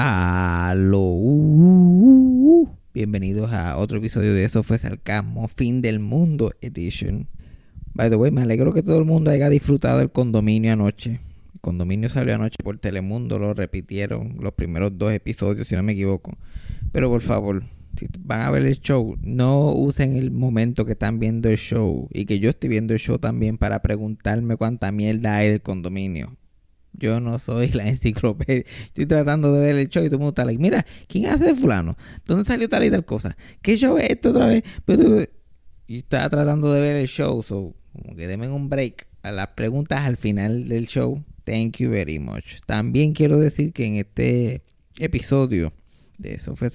Aló. Bienvenidos a otro episodio de Eso fue Sarcasmo, Fin del Mundo Edition. By the way, me alegro que todo el mundo haya disfrutado del condominio anoche. El condominio salió anoche por Telemundo, lo repitieron los primeros dos episodios, si no me equivoco. Pero por favor, si van a ver el show, no usen el momento que están viendo el show y que yo estoy viendo el show también para preguntarme cuánta mierda hay del condominio. Yo no soy la enciclopedia. Estoy tratando de ver el show y todo el mundo está like, mira, ¿quién hace fulano? ¿Dónde salió tal y tal cosa? ¿Qué show es esto otra vez? Y estaba tratando de ver el show, so, como que denme un break a las preguntas al final del show. Thank you very much. También quiero decir que en este episodio de Eso fue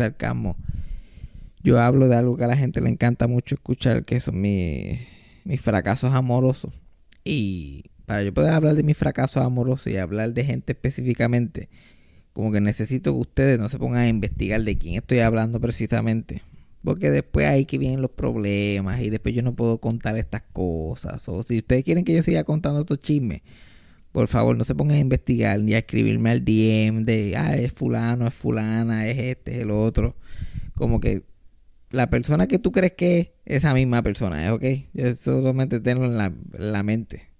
yo hablo de algo que a la gente le encanta mucho escuchar, que son mis, mis fracasos amorosos. Y para yo poder hablar de mis fracasos amorosos y hablar de gente específicamente, como que necesito que ustedes no se pongan a investigar de quién estoy hablando precisamente. Porque después ahí que vienen los problemas y después yo no puedo contar estas cosas. O si ustedes quieren que yo siga contando estos chismes, por favor no se pongan a investigar ni a escribirme al DM de, ah, es fulano, es fulana, es este, es el otro. Como que la persona que tú crees que es esa misma persona, ¿eh? ¿ok? Yo solamente tengo en la, en la mente.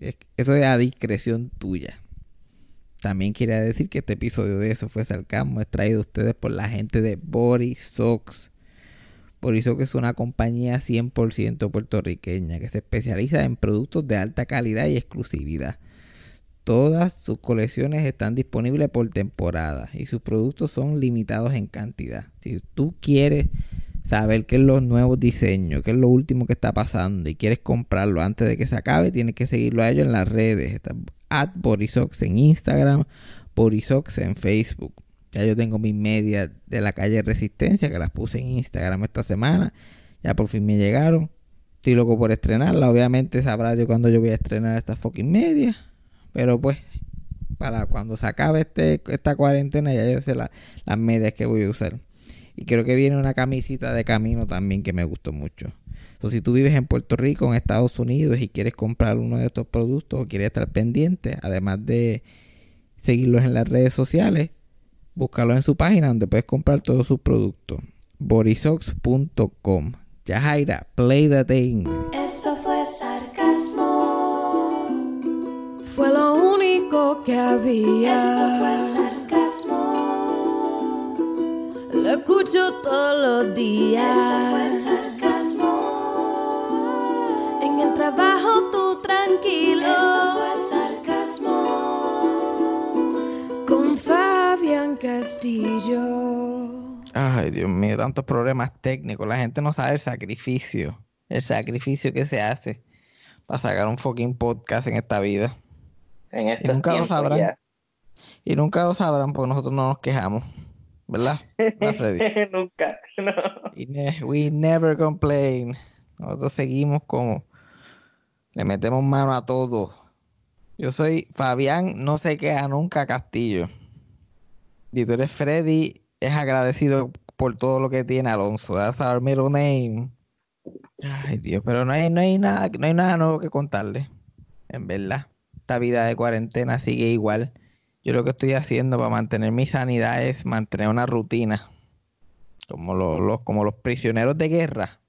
Eso es a discreción tuya. También quería decir que este episodio de Eso fue Sarcasmo es traído a ustedes por la gente de Borisox. Borisox es una compañía 100% puertorriqueña que se especializa en productos de alta calidad y exclusividad. Todas sus colecciones están disponibles por temporada y sus productos son limitados en cantidad. Si tú quieres saber qué es los nuevos diseños, qué es lo último que está pasando y quieres comprarlo antes de que se acabe, tienes que seguirlo a ellos en las redes. Está Borisox en Instagram, Borisox en Facebook. Ya yo tengo mis medias de la calle Resistencia que las puse en Instagram esta semana. Ya por fin me llegaron. Estoy loco por estrenarla. Obviamente sabrá yo cuando yo voy a estrenar estas fucking medias. Pero pues, para cuando se acabe este, esta cuarentena, ya yo sé las medias que voy a usar. Y creo que viene una camisita de camino también que me gustó mucho. Entonces, si tú vives en Puerto Rico, en Estados Unidos y quieres comprar uno de estos productos o quieres estar pendiente, además de seguirlos en las redes sociales, búscalos en su página donde puedes comprar todos sus productos. Borisox.com. Yajaira, play the thing. Eso fue sarcasmo. Fue lo único que había. Eso fue sarcasmo. Lo escucho todos los días. Eso fue sarcasmo. En el trabajo tú tranquilo. Eso fue sarcasmo. Con Fabián Castillo. Ay, Dios mío, tantos problemas técnicos. La gente no sabe el sacrificio. El sacrificio que se hace para sacar un fucking podcast en esta vida. En Y estos nunca lo sabrán. ya. Y nunca lo sabrán porque nosotros no nos quejamos. ¿Verdad? Nunca, no. Ne- we never complain. Nosotros seguimos como le metemos mano a todo. Yo soy Fabián, no se queda nunca Castillo. Y tú eres Freddy, es agradecido por todo lo que tiene Alonso. That's our middle name. Ay, Dios, pero no hay, no hay nada, no hay nada nuevo que contarle. En verdad. Esta vida de cuarentena sigue igual. Yo lo que estoy haciendo para mantener mi sanidad es mantener una rutina como los, los- como los prisioneros de guerra.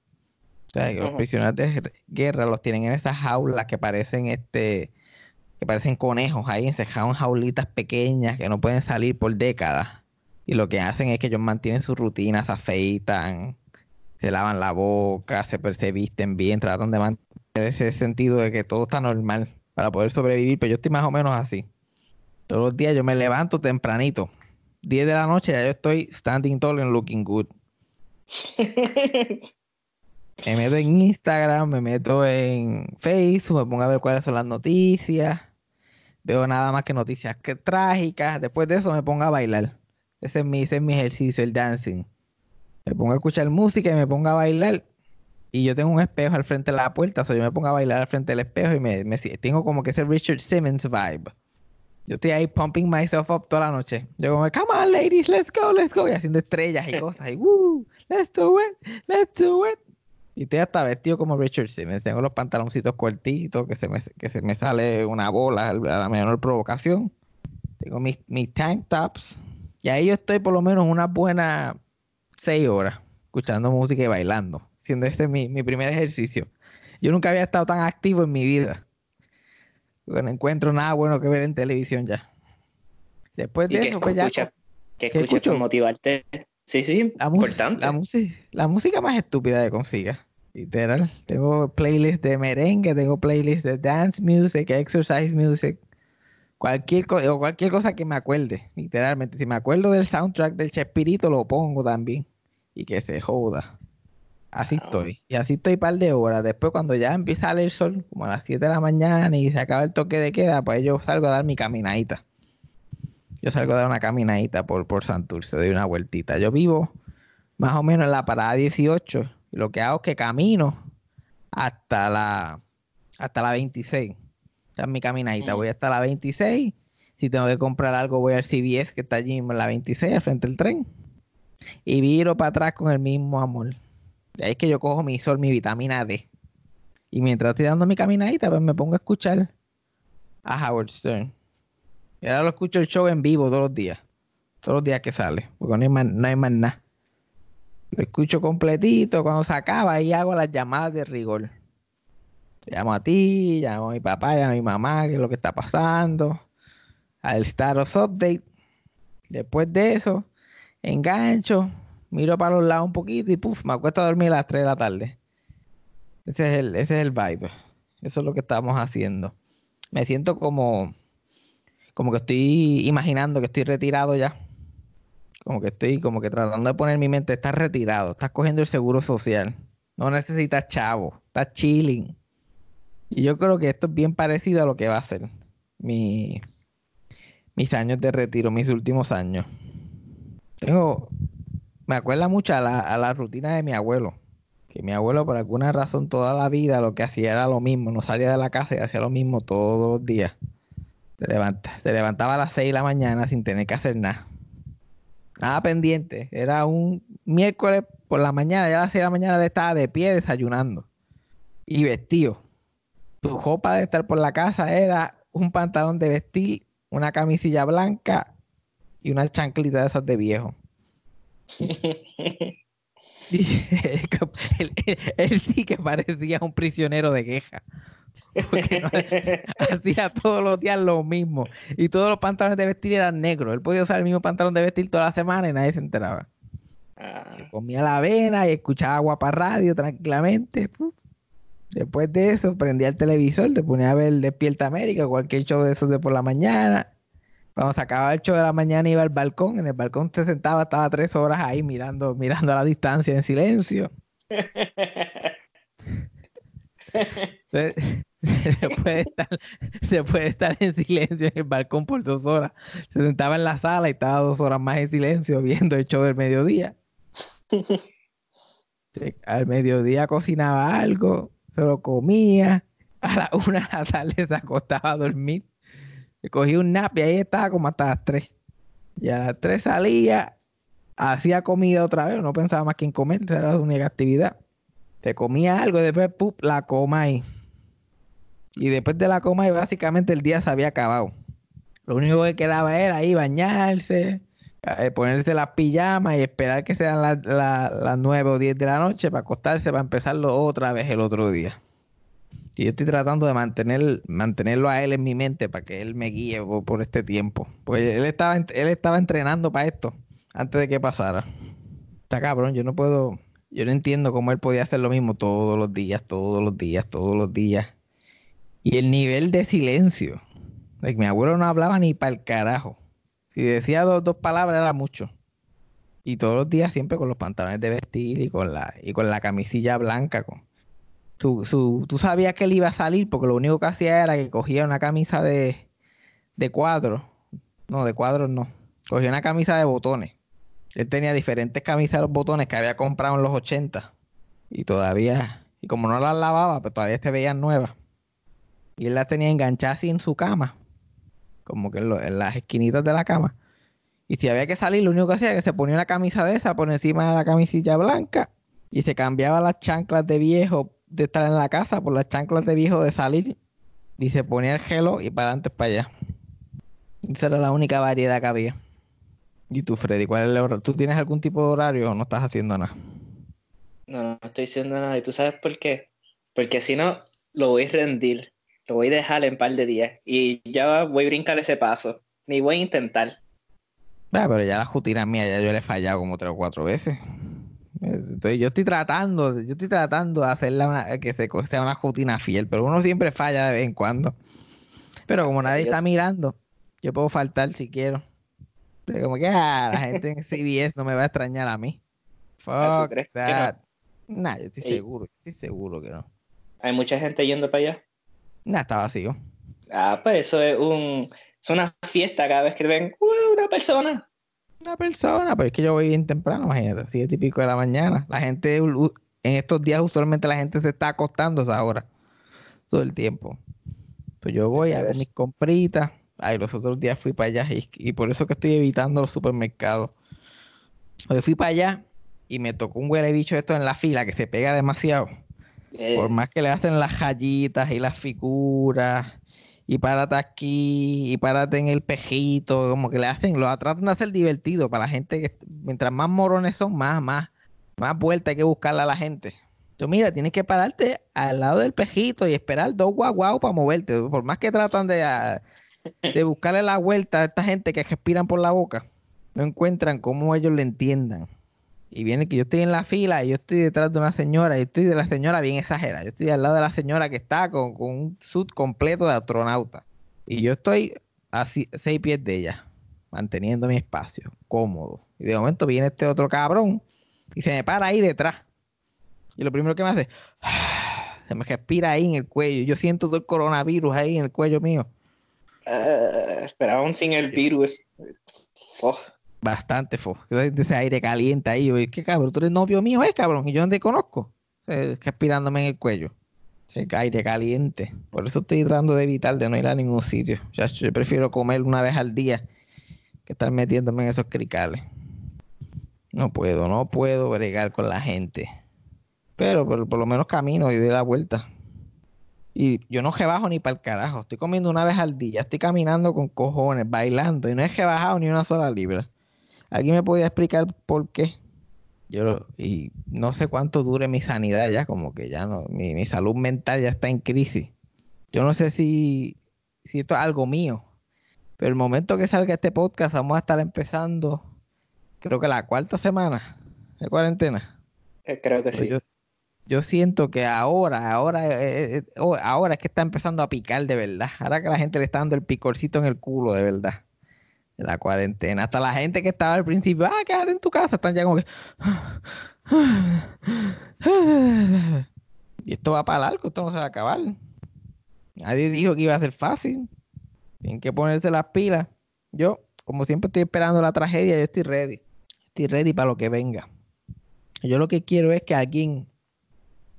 O sea, que los prisioneros de guer- guerra los tienen en esas jaulas que parecen este que parecen conejos ahí encerrados en jaulitas pequeñas que no pueden salir por décadas. Y lo que hacen es que ellos mantienen su rutina, se afeitan, se lavan la boca, se, se visten bien, tratan de mantener ese sentido de que todo está normal para poder sobrevivir. Pero yo estoy más o menos así. Todos los días yo me levanto tempranito. 10 de la noche ya yo estoy standing tall and looking good. Me meto en Instagram, me meto en Facebook, me pongo a ver cuáles son las noticias. Veo nada más que noticias que trágicas. Después de eso me pongo a bailar. Ese es mi, ese es mi ejercicio, el dancing. Me pongo a escuchar música y me pongo a bailar. Y yo tengo un espejo al frente de la puerta, o sea, yo me pongo a bailar al frente del espejo y me, tengo como que ese Richard Simmons vibe. Yo estoy ahí pumping myself up toda la noche. Yo como, come on ladies, let's go, let's go. Y haciendo estrellas y cosas. Y, woo, let's do it, let's do it. Y estoy hasta vestido como Richard Simmons. Tengo los pantaloncitos cortitos, que se me, que se me sale una bola a la menor provocación. Tengo mis, mis tank tops, Y ahí yo estoy por lo menos unas buenas seis horas escuchando música y bailando, siendo este mi, mi primer ejercicio. Yo nunca había estado tan activo en mi vida. No encuentro nada bueno que ver en televisión ya. Después de eso, pues ya. ¿Qué escuchas para motivarte? Sí, sí, la importante. La, la música más estúpida que consiga. Literal. Tengo playlists de merengue, tengo playlists de dance music, exercise music. Cualquier, o cualquier cosa que me acuerde. Literalmente. Si me acuerdo del soundtrack del Chespirito, lo pongo también. Y que se joda. Así estoy. Y así estoy un par de horas. Después, cuando ya empieza a salir el sol, como a las 7 de la mañana y se acaba el toque de queda, pues yo salgo a dar mi caminadita. Yo salgo a dar una caminadita por, por Santurce, doy una vueltita. Yo vivo más o menos en la parada 18 lo que hago es que camino hasta la, hasta la 26. Esa es mi caminadita. Voy hasta la 26. Si tengo que comprar algo, voy al CBS que está allí en la 26, al frente del tren. Y viro para atrás con el mismo amor. Ahí es que yo cojo mi sol, mi vitamina D. Y mientras estoy dando mi caminadita, pues me pongo a escuchar a Howard Stern. Y ahora lo escucho el show en vivo todos los días. Todos los días que sale. Porque no hay más, no más nada. Lo escucho completito. Cuando se acaba, ahí hago las llamadas de rigor. Llamo a ti, llamo a mi papá, llamo a mi mamá, qué es lo que está pasando. Al status update. Después de eso, engancho, miro para los lados un poquito y puff, me acuesto a dormir a las 3 de la tarde. Ese es el, ese es el vibe. Eso es lo que estamos haciendo. Me siento como, como que estoy imaginando que estoy retirado ya como que estoy como que tratando de poner mi mente, estás retirado, estás cogiendo el seguro social, no necesitas chavo, estás chilling. Y yo creo que esto es bien parecido a lo que va a ser mi, mis años de retiro, mis últimos años. Tengo, me acuerda mucho a la, a la rutina de mi abuelo. Que mi abuelo, por alguna razón, toda la vida lo que hacía era lo mismo. No salía de la casa y hacía lo mismo todos los días. Se, levanta, se levantaba a las 6 de la mañana sin tener que hacer nada nada pendiente. Era un miércoles por la mañana, ya a las 6 de la mañana le estaba de pie desayunando y vestido. Su ropa de estar por la casa era un pantalón de vestir, una camisilla blanca y una chanclita de esas de viejo. él, sí que parecía un prisionero de queja. hacía todos los días lo mismo. Y todos los pantalones de vestir eran negros. Él podía usar el mismo pantalón de vestir toda la semana y nadie se enteraba. Ah. Se comía la avena y escuchaba agua para radio tranquilamente. Después de eso, prendía el televisor, te ponía a ver Despierta América, cualquier show de esos de por la mañana. Cuando se acababa el show de la mañana iba al balcón, en el balcón se sentaba, estaba tres horas ahí mirando, mirando a la distancia en silencio. se, puede estar, se puede estar en silencio en el balcón por dos horas. Se sentaba en la sala y estaba dos horas más en silencio viendo el show del mediodía. Al mediodía cocinaba algo, se lo comía. A la una de la tarde se acostaba a dormir. Se cogía un nap y ahí estaba como hasta las tres. Y a las tres salía, hacía comida otra vez, no pensaba más que en comer, era su única actividad. Te comía algo y después la coma y Y después de la coma y básicamente el día se había acabado. Lo único que quedaba era ahí bañarse, eh, ponerse las pijamas y esperar que sean las la, 9 o 10 de la noche para acostarse para empezarlo otra vez el otro día. Y yo estoy tratando de mantener, mantenerlo a él en mi mente para que él me guíe por, este tiempo. Pues él estaba, él estaba entrenando para esto antes de que pasara. Está cabrón, yo no puedo, yo no entiendo cómo él podía hacer lo mismo todos los días, todos los días, todos los días. Y el nivel de silencio. mi abuelo no hablaba ni para el carajo. Si decía dos, dos palabras era mucho. Y todos los días siempre con los pantalones de vestir y con la, y con la camisilla blanca. Con, tú, tú sabías que él iba a salir porque lo único que hacía era que cogía una camisa de, de cuadros. No, de cuadros no. Cogía una camisa de botones él tenía diferentes camisas de botones que había comprado en los 80 y todavía, y como no las lavaba, pues todavía se veían nuevas. Y él las tenía enganchadas así en su cama, como que en, las esquinitas de la cama. Y si había que salir, lo único que hacía era que se ponía una camisa de esa por encima de la camisilla blanca y se cambiaba las chanclas de viejo de estar en la casa por las chanclas de viejo de salir y se ponía el gelo y para adelante para allá. Esa era la única variedad que había. ¿Y tú, Freddy? ¿Cuál es el horario? ¿Tú tienes algún tipo de horario o no estás haciendo nada? No, no estoy haciendo nada. ¿Y tú sabes por qué? Porque si no, lo voy a rendir. Lo voy a dejar en un par de días. Y ya voy a brincar ese paso. Ni voy a intentar. Ah, pero ya la rutina mía, ya yo le he fallado como tres o cuatro veces. Estoy, yo estoy tratando, yo estoy tratando de hacerla que se sea una rutina fiel, pero uno siempre falla de vez en cuando. Pero como nadie está mirando, yo puedo faltar si quiero. Como que ah, la gente en CBS no me va a extrañar a mí. Fuck that. Nah, yo estoy seguro, estoy seguro que no. ¿Hay mucha gente yendo para allá? Nah, está vacío. Ah, pues eso es un es una fiesta cada vez que ven una persona. Una persona, pues es que yo voy bien temprano, imagínate, así típico de la mañana. La gente, en estos días usualmente la gente se está acostando a hora, todo el tiempo. Pues yo voy, a mis compritas. Ay, los otros días fui para allá y, por eso que estoy evitando los supermercados. Yo fui para allá y me tocó un huele bicho esto en la fila que se pega demasiado. Por más que le hacen las rayitas y las figuras y párate aquí y párate en el pejito, como que le hacen, lo tratan de hacer divertido para la gente que mientras más morones son, más, más, más vuelta hay que buscarle a la gente. Tú mira, tienes que pararte al lado del pejito y esperar dos guau guau para moverte. Por más que tratan de, ah, de buscarle la vuelta a esta gente que respiran por la boca, no encuentran cómo ellos le entiendan. Y viene que yo estoy en la fila y yo estoy detrás de una señora y estoy de la señora bien exagerada. Yo estoy al lado de la señora que está con, un suit completo de astronauta. Y yo estoy a seis pies de ella, manteniendo mi espacio, cómodo. Y de momento viene este otro cabrón y se me para ahí detrás. Y lo primero que me hace, se me respira ahí en el cuello. Yo siento todo el coronavirus ahí en el cuello mío. Uh, pero aún sin el virus. Bastante fo. Ese aire caliente ahí. Yo, ¿Qué cabrón? Tú eres novio mío, ¿eh, cabrón? Y yo no te conozco. respirándome en el cuello. Ese aire caliente. Por eso estoy tratando de evitar de no ir a ningún sitio. Ya, yo prefiero comer una vez al día que estar metiéndome en esos cricales. No puedo, no puedo bregar con la gente. Pero por, por lo menos camino y doy la vuelta. Y yo no rebajo ni para el carajo. Estoy comiendo una vez al día. Estoy caminando con cojones, bailando. Y no he rebajado ni una sola libra. ¿Alguien me podía explicar por qué? Yo y no sé cuánto dure mi sanidad ya, como que ya no, mi, salud mental ya está en crisis. Yo no sé si, si esto es algo mío, pero el momento que salga este podcast vamos a estar empezando, creo que la cuarta semana de cuarentena. Eh, creo que pues sí. Yo, siento que ahora, ahora, eh, eh, oh, ahora es que está empezando a picar de verdad. Ahora que la gente le está dando el picorcito en el culo de verdad la cuarentena. Hasta la gente que estaba al principio, ah, quédate en tu casa, están ya como que. Y esto va para largo, esto no se va a acabar. Nadie dijo que iba a ser fácil. Tienen que ponerse las pilas. Yo, como siempre, estoy esperando la tragedia. Yo estoy ready. Estoy ready para lo que venga. Yo lo que quiero es que alguien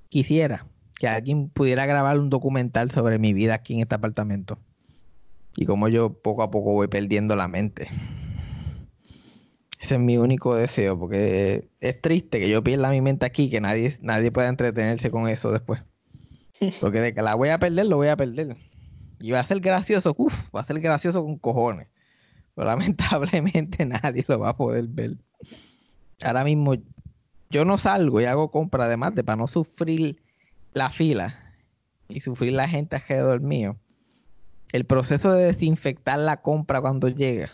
quisiera que alguien pudiera grabar un documental sobre mi vida aquí en este apartamento y como yo poco a poco voy perdiendo la mente. Ese es mi único deseo, porque es triste que yo pierda mi mente aquí, que nadie, nadie pueda entretenerse con eso después. Porque de que la voy a perder, lo voy a perder. Y va a ser gracioso, uff, va a ser gracioso con cojones. Pero lamentablemente nadie lo va a poder ver. Ahora mismo yo no salgo y hago compra, además de para no sufrir la fila y sufrir la gente alrededor mío el proceso de desinfectar la compra cuando llega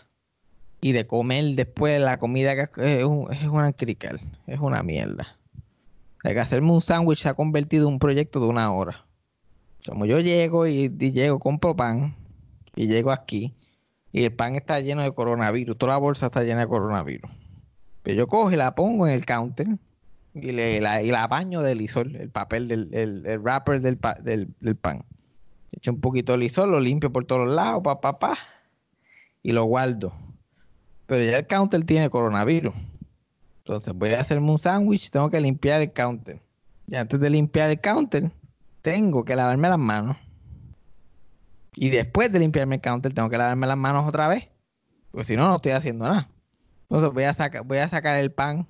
y de comer después la comida es, es una crical, es una mierda. Hay que hacerme un sándwich se ha convertido en un proyecto de una hora. Como yo llego y, llego, compro pan y llego aquí y el pan está lleno de coronavirus, toda la bolsa está llena de coronavirus. Pero yo cojo y la pongo en el counter y, le, la, baño del isol, el papel del el, wrapper del, del pan. Echo un poquito de lisol, lo limpio por todos lados, pa, pa, pa, y lo guardo. Pero ya el counter tiene coronavirus. Entonces voy a hacerme un sándwich, tengo que limpiar el counter. Y antes de limpiar el counter, tengo que lavarme las manos. Y después de limpiarme el counter, tengo que lavarme las manos otra vez. Porque si no, no estoy haciendo nada. Entonces voy a sacar el pan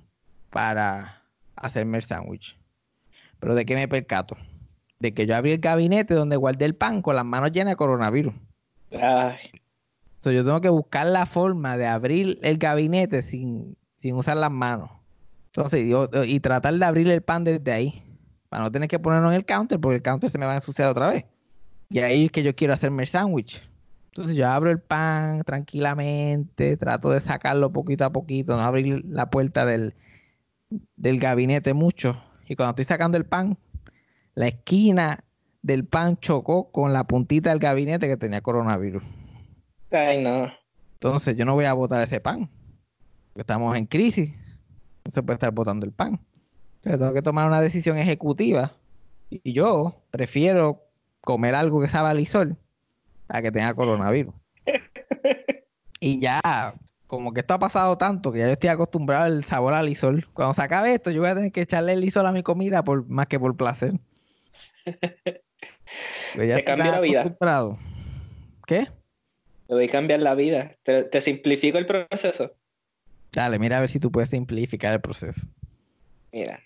para hacerme el sándwich. Pero ¿de qué me percato? De que yo abrí el gabinete donde guardé el pan con las manos llenas de coronavirus. Entonces yo tengo que buscar la forma de abrir el gabinete sin, sin usar las manos. Entonces, yo, y tratar de abrir el pan desde ahí. Para no tener que ponerlo en el counter, porque el counter se me va a ensuciar otra vez. Y ahí es que yo quiero hacerme el sándwich. Entonces yo abro el pan tranquilamente, trato de sacarlo poquito a poquito, no abrir la puerta del, del gabinete mucho. Y cuando estoy sacando el pan, la esquina del pan chocó con la puntita del gabinete que tenía coronavirus. Ay, no. Entonces yo no voy a botar ese pan. Estamos en crisis. No se puede estar botando el pan. Entonces tengo que tomar una decisión ejecutiva. Y yo prefiero comer algo que sabe a lisol a que tenga coronavirus. y ya, como que esto ha pasado tanto que ya yo estoy acostumbrado al sabor al lisol. Cuando se acabe esto, yo voy a tener que echarle el lisol a mi comida por más que por placer. Te cambia la vida. ¿Qué? Te voy a cambiar la vida. Te, te simplifico el proceso. Dale, mira a ver si tú puedes simplificar el proceso. Mira,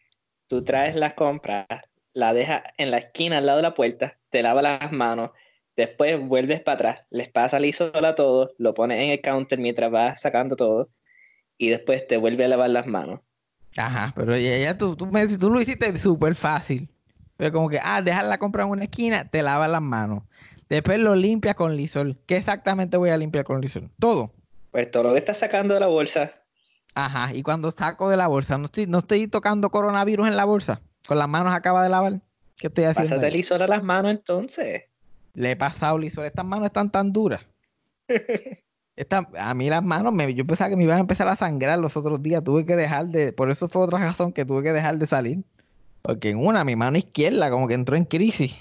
tú traes las compras, la dejas en la esquina al lado de la puerta, te lavas las manos, después vuelves para atrás, les pasas el isol a todos, lo pones en el counter mientras vas sacando todo y después te vuelves a lavar las manos. Ajá, pero ya, tú, tú, me, tú lo hiciste súper fácil. Pero como que, ah, dejar la compra en una esquina, te lavas las manos. Después lo limpias con lisol. ¿Qué exactamente voy a limpiar con lisol? Todo. Pues todo lo que estás sacando de la bolsa. Ajá, y cuando saco de la bolsa, no estoy, no estoy tocando coronavirus en la bolsa. Con las manos acaba de lavar. ¿Qué estoy haciendo? Pásate lisol a las manos entonces. Le he pasado lisol. Estas manos están tan duras. a mí las manos, me, yo pensaba que me iban a empezar a sangrar los otros días. Tuve que dejar de. Por eso fue otra razón que tuve que dejar de salir. Porque en una, mi mano izquierda como que entró en crisis.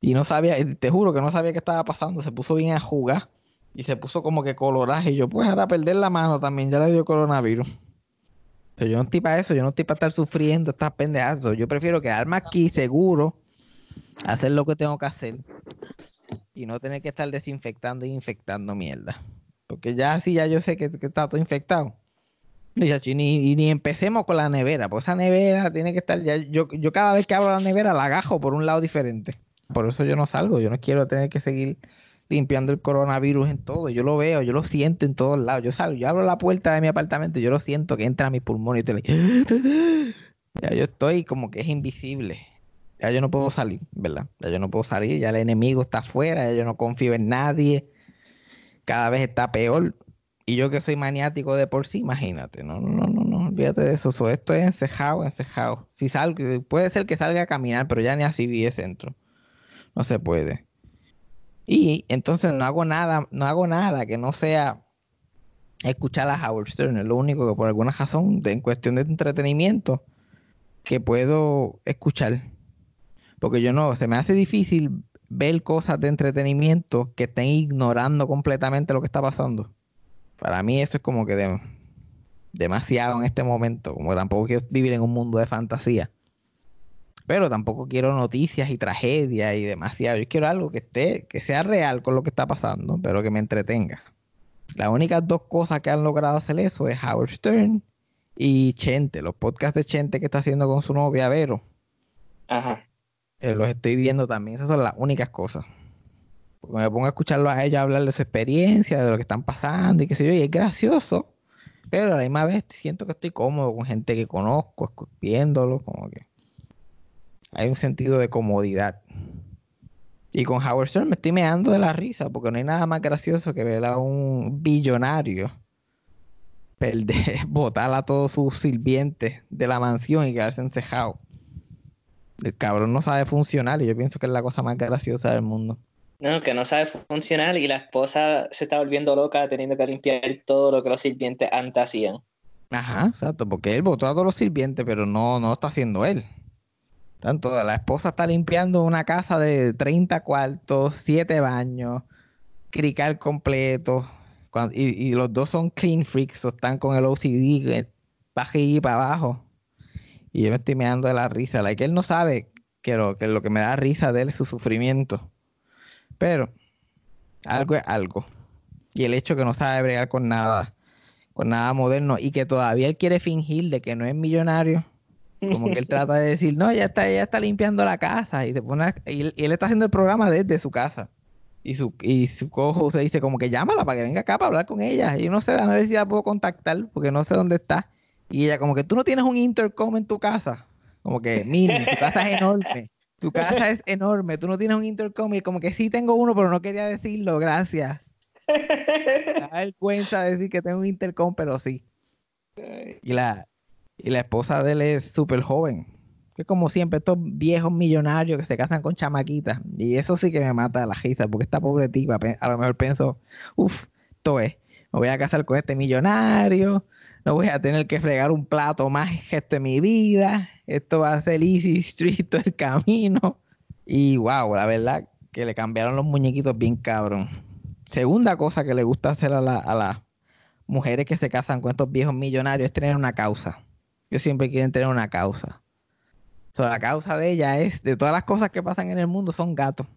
Y no sabía, te juro que no sabía qué estaba pasando. Se puso bien a jugar. Y se puso como que coloraje. Y yo, pues, ahora perder la mano también. Ya le dio coronavirus. Pero yo no estoy para eso. Yo no estoy para estar sufriendo estas pendejas. Yo prefiero quedarme aquí seguro. Hacer lo que tengo que hacer. Y no tener que estar desinfectando e infectando mierda. Porque ya así ya yo sé que, que está todo infectado. Y ni, ni empecemos con la nevera, pues esa nevera tiene que estar. Yo, yo cada vez que abro la nevera la agajo por un lado diferente. Por eso yo no salgo, yo no quiero tener que seguir limpiando el coronavirus en todo. Yo lo veo, yo lo siento en todos lados. Yo salgo, yo abro la puerta de mi apartamento, yo lo siento que entra a mis pulmones y te Ya yo estoy como que es invisible. Ya yo no puedo salir, ¿verdad? Ya yo no puedo salir, ya el enemigo está afuera, ya yo no confío en nadie. Cada vez está peor. Y yo que soy maniático de por sí, imagínate. No, no, no, no, olvídate de eso. esto es encejado, encejado. Si salgo, puede ser que salga a caminar, pero ya ni así vi centro. No se puede. Y entonces no hago nada, no hago nada que no sea escuchar a Howard Stern. Es lo único que por alguna razón, en cuestión de entretenimiento, que puedo escuchar. Porque yo no, se me hace difícil ver cosas de entretenimiento que estén ignorando completamente lo que está pasando. Para mí eso es como que demasiado en este momento, como que tampoco quiero vivir en un mundo de fantasía. Pero tampoco quiero noticias y tragedias y demasiado. Yo quiero algo que esté, que sea real con lo que está pasando, pero que me entretenga. Las únicas dos cosas que han logrado hacer eso es Howard Stern y Chente, los podcasts de Chente que está haciendo con su novia Vero. Ajá. Eh, los estoy viendo también, esas son las únicas cosas me pongo a escucharlo a ella hablar de su experiencia, de lo que están pasando y qué sé yo, y es gracioso, pero a la misma vez siento que estoy cómodo con gente que conozco, viéndolo, como que hay un sentido de comodidad. Y con Howard Stern me estoy meando de la risa, porque no hay nada más gracioso que ver a un billonario perder, botar a todos sus sirvientes de la mansión y quedarse encejado. El cabrón no sabe funcionar y yo pienso que es la cosa más graciosa del mundo. No, que no sabe funcionar y la esposa se está volviendo loca teniendo que limpiar todo lo que los sirvientes antes hacían. Ajá, exacto, porque él votó a todos los sirvientes, pero no, no está haciendo él. Tanto la esposa está limpiando una casa de 30 cuartos, 7 baños, crical completo, y, los dos son clean freaks, o están con el OCD para y para abajo. Y yo me estoy mirando de la risa, la que él no sabe que lo, que lo que me da risa de él es su sufrimiento. Pero algo es algo. Y el hecho que no sabe bregar con nada, con nada moderno y que todavía él quiere fingir de que no es millonario. Como que él trata de decir, no, ya está, ya está limpiando la casa y, se pone y, él, está haciendo el programa desde su casa. Y su, y su cojo se dice como que llámala para que venga acá para hablar con ella. Y no sé, a ver si la puedo contactar porque no sé dónde está. Y ella como que tú no tienes un intercom en tu casa. Como que, mira, tu casa es enorme. Tu casa es enorme. Tú no tienes un intercom. Y como que sí tengo uno, pero no quería decirlo. Gracias. Me da vergüenza decir que tengo un intercom, pero sí. Y la, y la esposa de él es súper joven. Que como siempre, estos viejos millonarios que se casan con chamaquitas. Y eso sí que me mata la risa, porque esta pobre tipa, a lo mejor pienso, uff, esto es, me voy a casar con este millonario, no voy a tener que fregar un plato más resto de mi vida, esto va a ser easy street todo el camino. Y wow, la verdad que le cambiaron los muñequitos bien cabrón. Segunda cosa que le gusta hacer a, la- a las mujeres que se casan con estos viejos millonarios es tener una causa. Ellos siempre quieren tener una causa. So, la causa de ella es, de todas las cosas que pasan en el mundo, son gatos.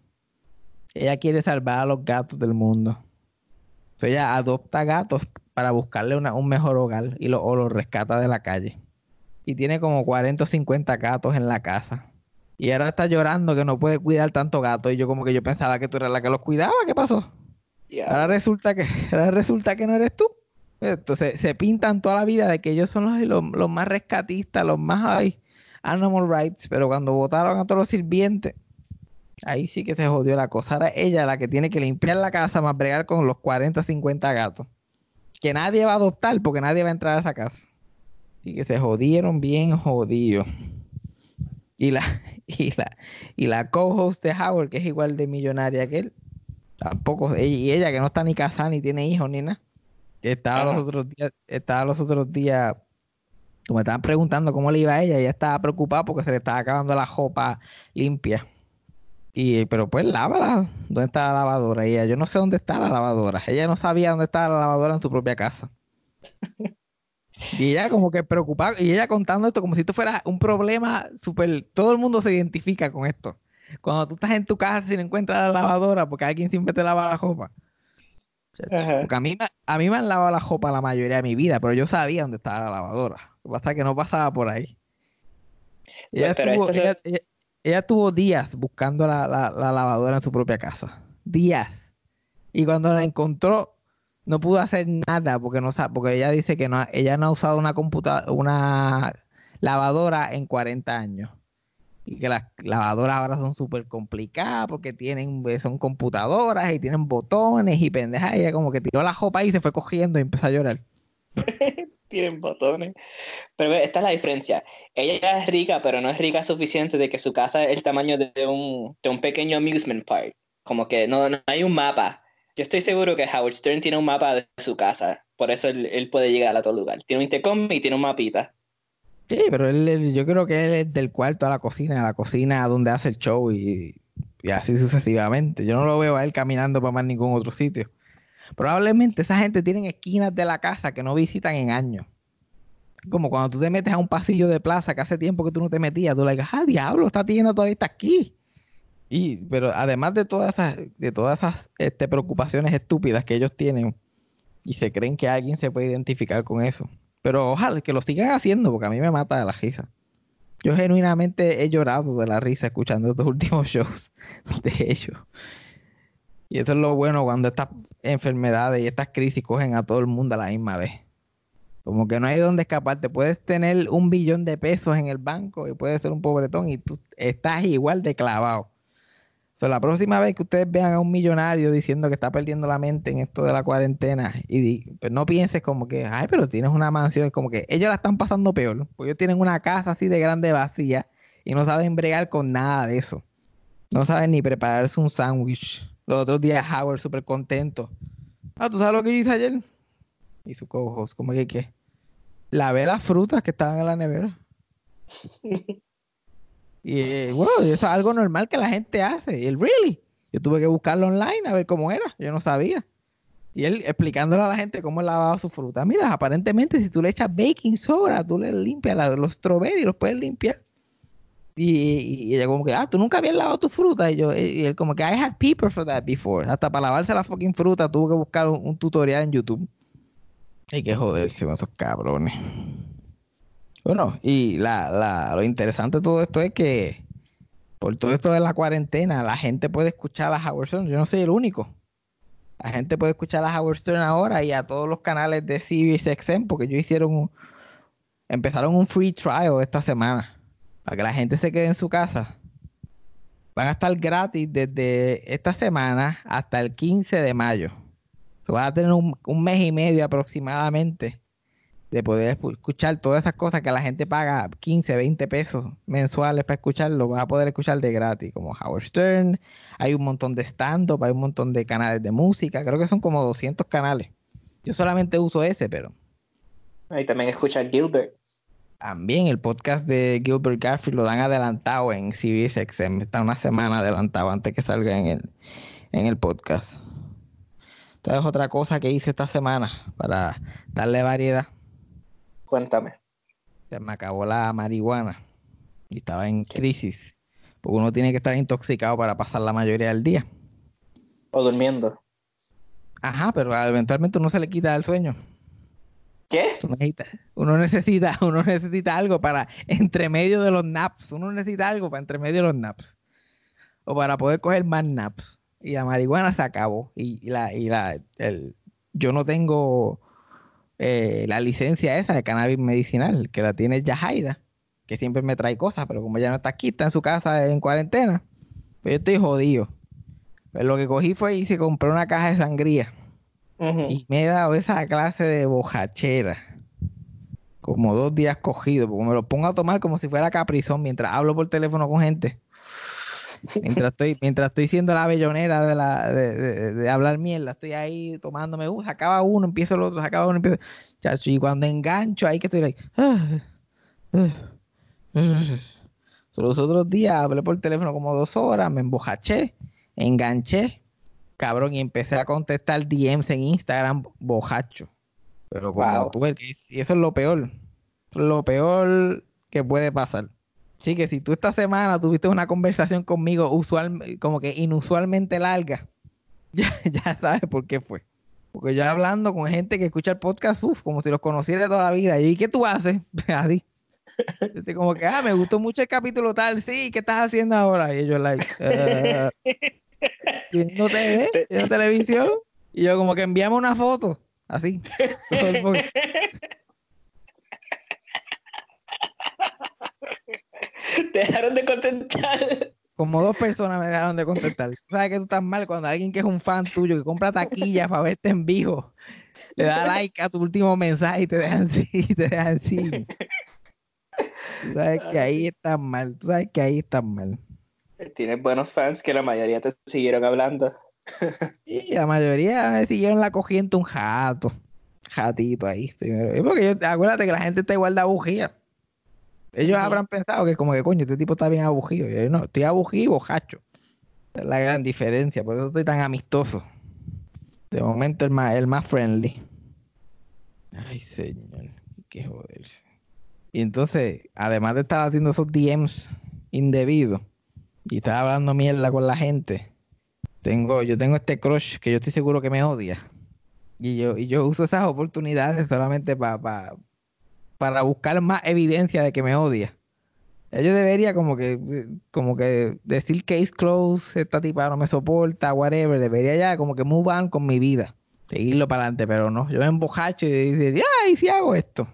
Ella quiere salvar a los gatos del mundo. Ella adopta gatos para buscarle una- un mejor hogar y lo, o los rescata de la calle. Y tiene como 40 o 50 gatos en la casa. Y ahora está llorando que no puede cuidar tanto gato. Y yo como que yo pensaba que tú eras la que los cuidaba. ¿Qué pasó? Ya. Ahora resulta que, ahora resulta que no eres tú. Entonces se pintan toda la vida de que ellos son los, los, los más rescatistas, los más ay, animal rights, pero cuando votaron a todos los sirvientes, ahí sí que se jodió la cosa. Ahora ella la que tiene que limpiar la casa más bregar con los 40, 50 gatos. Que nadie va a adoptar porque nadie va a entrar a esa casa. Y que se jodieron bien jodidos. Y la, y la, y la co-host de Howard, que es igual de millonaria que él, tampoco, y ella que no está ni casada ni tiene hijos ni nada. Estaba los otros días, estaba los otros días, como me estaban preguntando cómo le iba a ella, ella estaba preocupada porque se le estaba acabando la ropa limpia. Y, pero pues lávala, ¿dónde está la lavadora? Y ella, yo no sé dónde está la lavadora. Ella no sabía dónde estaba la lavadora en su propia casa. Y ella como que preocupada, y ella contando esto como si esto fuera un problema súper, todo el mundo se identifica con esto. Cuando tú estás en tu casa y no encuentras la lavadora porque alguien siempre te lava la ropa. Porque a mí, me- a mí me han lavado la ropa la mayoría de mi vida, pero yo sabía dónde estaba la lavadora. Lo que pasa es que no pasaba por ahí. Ella, pero estuvo, ella, ella- tuvo días buscando la, la- la lavadora en su propia casa. Días. Y cuando la encontró, no pudo hacer nada porque no porque ella dice que no, ella no ha usado una computa una lavadora en 40 años. Y que las lavadoras ahora son súper complicadas porque tienen, son computadoras y tienen botones y pendejas. Ella como que tiró la ropa y se fue cogiendo y empezó a llorar. Tienen botones. Pero esta es la diferencia. Ella es rica, pero no es rica suficiente de que su casa es el tamaño de un, de un pequeño amusement park. Como que no, no hay un mapa. Yo estoy seguro que Howard Stern tiene un mapa de su casa. Por eso él, él puede llegar a todo lugar. Tiene un intercom y tiene un mapita. Sí, pero él, él- yo creo que él es del cuarto a la cocina, a la cocina donde hace el show y, y así sucesivamente. Yo no lo veo a él caminando para más ningún otro sitio. Probablemente esa gente tiene esquinas de la casa que no visitan en años. Como cuando tú te metes a un pasillo de plaza que hace tiempo que tú no te metías, tú le dices, ah, diablo, esta tienda todavía está aquí. Y, pero además de todas esas, de todas esas este, preocupaciones estúpidas que ellos tienen y se creen que alguien se puede identificar con eso. Pero ojalá que lo sigan haciendo porque a mí me mata la risa. Yo genuinamente he llorado de la risa escuchando estos últimos shows de ellos. Y eso es lo bueno cuando estas enfermedades y estas crisis cogen a todo el mundo a la misma vez. Como que no hay donde escaparte. Puedes tener un billón de pesos en el banco y puedes ser un pobretón y tú estás igual de clavado. So, la próxima vez que ustedes vean a un millonario diciendo que está perdiendo la mente en esto de la cuarentena, y pues no pienses como que, ay, pero tienes una mansión, es como que ellos la están pasando peor, porque ellos tienen una casa así de grande vacía y no saben bregar con nada de eso. No saben ni prepararse un sándwich. Los otros días Howard súper contento. Ah, ¿tú sabes lo que yo hice ayer? Y su co-host, como que, ¿qué? Lavé las frutas que estaban en la nevera. Y eh, bueno, eso es algo normal que la gente hace. Y él, really? Yo tuve que buscarlo online a ver cómo era. Yo no sabía. Y él explicándole a la gente cómo lavaba su fruta. Mira, aparentemente si tú le echas baking soda, tú le limpias la- los strawberries, los puedes limpiar. Y, y ella como que, ah, tú nunca habías lavado tu fruta. Y yo, y él como que, I had paper for that before. Hasta para lavarse la fucking fruta tuvo que buscar un, tutorial en YouTube. Hay que joderse con esos cabrones. Bueno, y la, la, lo interesante de todo esto es que por todo esto de la cuarentena, la gente puede escuchar a Howard Stern. Yo no soy el único. La gente puede escuchar a Howard Stern ahora y a todos los canales de XM porque ellos hicieron un, empezaron un free trial esta semana para que la gente se quede en su casa. Van a estar gratis desde esta semana hasta el 15 de mayo. So, van a tener un, mes y medio aproximadamente de poder escuchar todas esas cosas que la gente paga 15, 20 pesos mensuales para escucharlo, vas a poder escuchar de gratis, como Howard Stern, hay un montón de stand-up, hay un montón de canales de música, creo que son como 200 canales. Yo solamente uso ese, pero... Ahí también escucha Gilbert. También el podcast de Gilbert Garfield lo dan adelantado en XM, está una semana adelantado antes que salga en el, en el podcast. Entonces otra cosa que hice esta semana para darle variedad Cuéntame. Se me acabó la marihuana y estaba en crisis. Porque uno tiene que estar intoxicado para pasar la mayoría del día. O durmiendo. Ajá, pero eventualmente uno se le quita el sueño. ¿Qué? Uno necesita, uno necesita algo para entre medio de los naps. Uno necesita algo para entre medio de los naps. O para poder coger más naps. Y la marihuana se acabó. Y, la, y la, el, yo no tengo eh, la licencia esa de cannabis medicinal, que la tiene Yajaira, que siempre me trae cosas, pero como ya no está aquí, está en su casa en cuarentena, pues yo estoy jodido. Pues lo que cogí fue y se compré una caja de sangría. Y me he dado esa clase de bojachera. Como dos días cogido, porque me lo pongo a tomar como si fuera caprizón mientras hablo por teléfono con gente. Mientras estoy, mientras estoy siendo la bellonera de, la, de, hablar mierda, estoy ahí tomándome, uh, acaba uno, empiezo el otro, acaba uno, empiezo. Chacho, y cuando engancho ahí que estoy ahí. los otros días hablé por teléfono como dos horas, me embojaché, enganché, cabrón, y empecé a contestar DMs en Instagram bojacho. Pero como tú y eso es lo peor. Lo peor que puede pasar. Sí, que si tú esta semana tuviste una conversación conmigo usual, como que inusualmente larga, ya, ya sabes por qué fue. Porque yo hablando con gente que escucha el podcast, uff, como si los conociera toda la vida. ¿Y qué tú haces? Así. Este, como que, ah, me gustó mucho el capítulo tal, sí, ¿qué estás haciendo ahora? Y ellos, like, uh, viendo TV, viendo televisión. Y yo, como que envíame una foto, así. Te dejaron de contestar. Como dos personas me dejaron de contestar. sabes que tú estás mal cuando alguien que es un fan tuyo, que compra taquillas para verte en vivo, le da like a tu último mensaje y te dejan sí, te dejan sí. Tú sabes que ahí estás mal, tú sabes que ahí estás mal. Tienes buenos fans que la mayoría te siguieron hablando. Y la mayoría me siguieron la cogiendo un jato. Jatito ahí primero. Porque yo, acuérdate que la gente está igual de bujía. Ellos habrán pensado que como que coño, este tipo está bien abugido. yo no, estoy abugido y bojacho. Es la gran diferencia, por eso estoy tan amistoso. De momento el más, el más friendly. Ay, señor, qué joderse. Y entonces, además de estar haciendo esos DMs indebidos y estar hablando mierda con la gente, tengo, yo tengo este crush que yo estoy seguro que me odia. Y yo, y yo uso esas oportunidades solamente para para buscar más evidencia de que me odia. Yo debería como que, como que decir case close, esta tipa no me soporta, whatever. Debería ya como que move on con mi vida. Seguirlo para adelante, pero no. Yo me embojacho y digo, ay, si hago esto.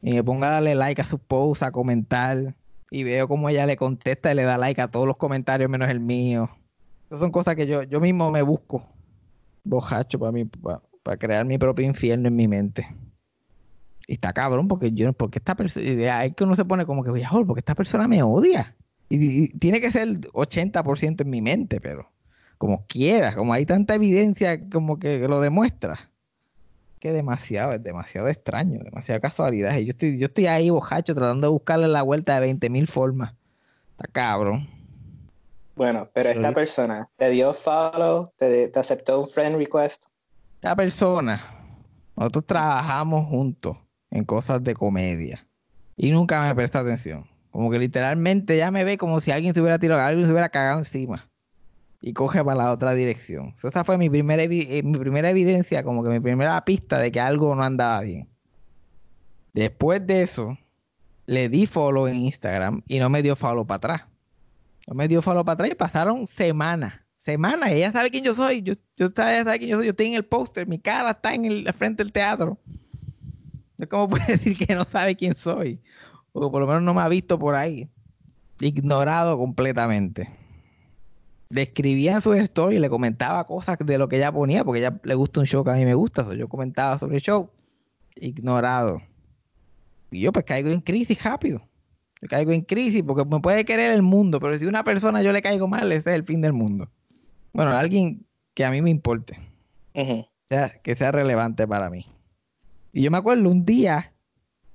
Y me pongo a darle like a sus posts, a comentar. Y veo como ella le contesta y le da like a todos los comentarios menos el mío. Esas son cosas que yo, yo mismo me busco. Bojacho para mí, para crear mi propio infierno en mi mente está cabrón, porque yo, porque esta persona, hay que uno se pone como que, porque esta persona me odia. Y, tiene que ser 80% en mi mente, pero como quiera, como hay tanta evidencia como que lo demuestra. Que demasiado, es demasiado extraño, demasiada casualidad. Y yo estoy, yo estoy ahí bojacho tratando de buscarle la vuelta de 20 mil formas. Está cabrón. Bueno, pero esta persona te dio follow, te, te aceptó un friend request. Esta persona, nosotros trabajamos juntos en cosas de comedia. Y nunca me presta atención. Como que literalmente ya me ve como si alguien se hubiera tirado, alguien se hubiera cagado encima. Y coge para la otra dirección. esa fue mi primera, eh, mi primera evidencia, como que mi primera pista de que algo no andaba bien. Después de eso, le di follow en Instagram y no me dio follow para atrás. Me dio follow para atrás y pasaron semanas. Semanas. Ella sabe quién yo soy. Yo, yo ella sabe quién yo soy. Yo estoy en el póster. Mi cara está en el frente del teatro. ¿Cómo puede decir que no sabe quién soy? O por lo menos no me ha visto por ahí. Ignorado completamente. Describía su story y le comentaba cosas de lo que ella ponía, porque ella le gusta un show que a mí me gusta. yo comentaba sobre el show. Ignorado. Y yo pues caigo en crisis rápido. Yo caigo en crisis porque me puede querer el mundo, pero si una persona yo le caigo mal, ese es el fin del mundo. Bueno, alguien que a mí me importe. sea, que sea relevante para mí. Y yo me acuerdo un día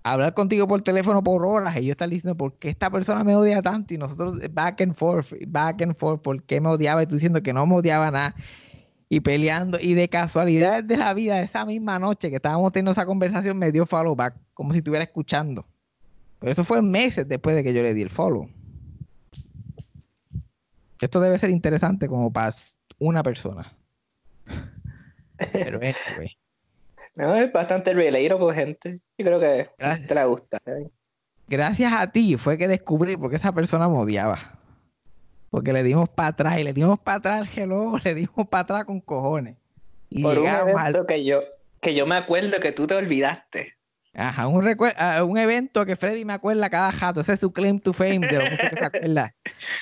hablar contigo por teléfono por horas y yo estar diciendo por qué esta persona me odia tanto y nosotros back and forth, back and forth, por qué me odiaba y tú diciendo que no me odiaba nada y peleando y de casualidad de la vida esa misma noche que estábamos teniendo esa conversación me dio follow back como si estuviera escuchando. Pero eso fue meses después de que yo le di el follow. Esto debe ser interesante como para una persona. Pero anyway. No, es bastante relatable, gente. Yo creo que te la gusta. Gracias a ti fue que descubrí por qué esa persona me odiaba. Porque le dimos para atrás y le dimos para atrás el hello, le dimos para atrás con cojones. Y por un evento que, yo, que yo me acuerdo que tú te olvidaste. Ajá, un, un evento que Freddy me acuerda cada jato. Ese es su claim to fame de lo mucho que se acuerda.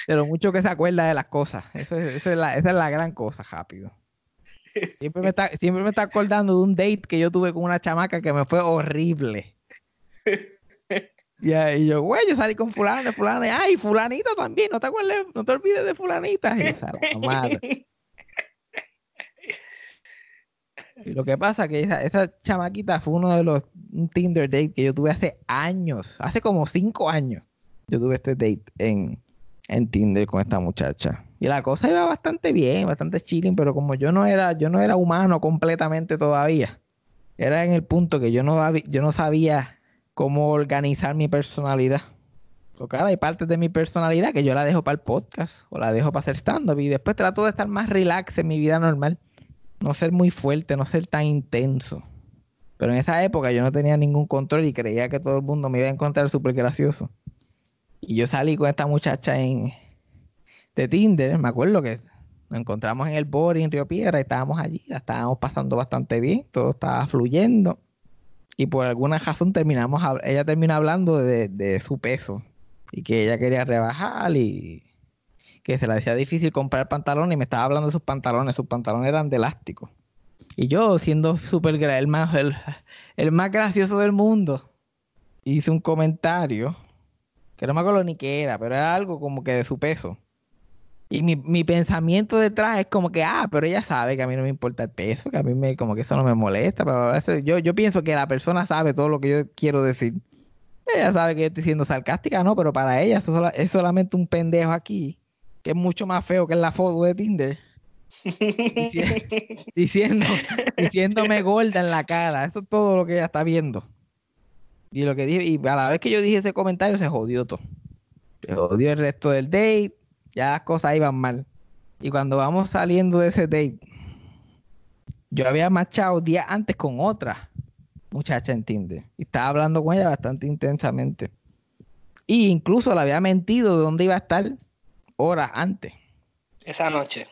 De lo mucho que se acuerda de las cosas. Eso es, la, esa es la gran cosa, rápido. Siempre me, está, siempre me está acordando de un date que yo tuve con una chamaca que me fue horrible. y yo, güey, yo salí con fulana, fulana, ay, fulanita también, no te acuerdes, no te olvides de fulanita. Y, lo que pasa que esa, esa chamaquita fue uno de los Tinder date que yo tuve hace años, hace como cinco años. Yo tuve este date en, en Tinder con esta muchacha. Y la cosa iba bastante bien, bastante chilling, pero como yo no era, yo no era humano completamente todavía, era en el punto que yo no, yo no sabía cómo organizar mi personalidad. Porque ahora hay partes de mi personalidad que yo la dejo para el podcast o la dejo para hacer stand-up y después trato de estar más relax en mi vida normal. No ser muy fuerte, no ser tan intenso. Pero en esa época yo no tenía ningún control y creía que todo el mundo me iba a encontrar súper gracioso. Y yo salí con esta muchacha en, de Tinder, me acuerdo que nos encontramos en el boarding en Río Piedra y estábamos allí, la estábamos pasando bastante bien, todo estaba fluyendo. Y por alguna razón terminamos, ella terminó hablando de, su peso y que ella quería rebajar y que se le hacía difícil comprar pantalones y me estaba hablando de sus pantalones, sus pantalones eran de elástico. Y yo, siendo súper el más, el más gracioso del mundo, hice un comentario que no me acuerdo ni qué era, pero era algo como que de su peso. Y mi, mi, pensamiento detrás es como que, ah, pero ella sabe que a mí no me importa el peso, que a mí me, como que eso no me molesta. Pero yo, yo pienso que la persona sabe todo lo que yo quiero decir. Ella sabe que yo estoy siendo sarcástica, no, pero para ella eso es solamente un pendejo aquí, que es mucho más feo que en la foto de Tinder. diciendo, diciéndome gorda en la cara. Eso es todo lo que ella está viendo. Y lo que dije, y a la vez que yo dije ese comentario, se jodió todo. Se jodió el resto del date, ya las cosas iban mal. Y cuando vamos saliendo de ese date, yo había marchado días antes con otra muchacha en Tinder. Y estaba hablando con ella bastante intensamente. Y incluso le había mentido de dónde iba a estar horas antes. Esa noche.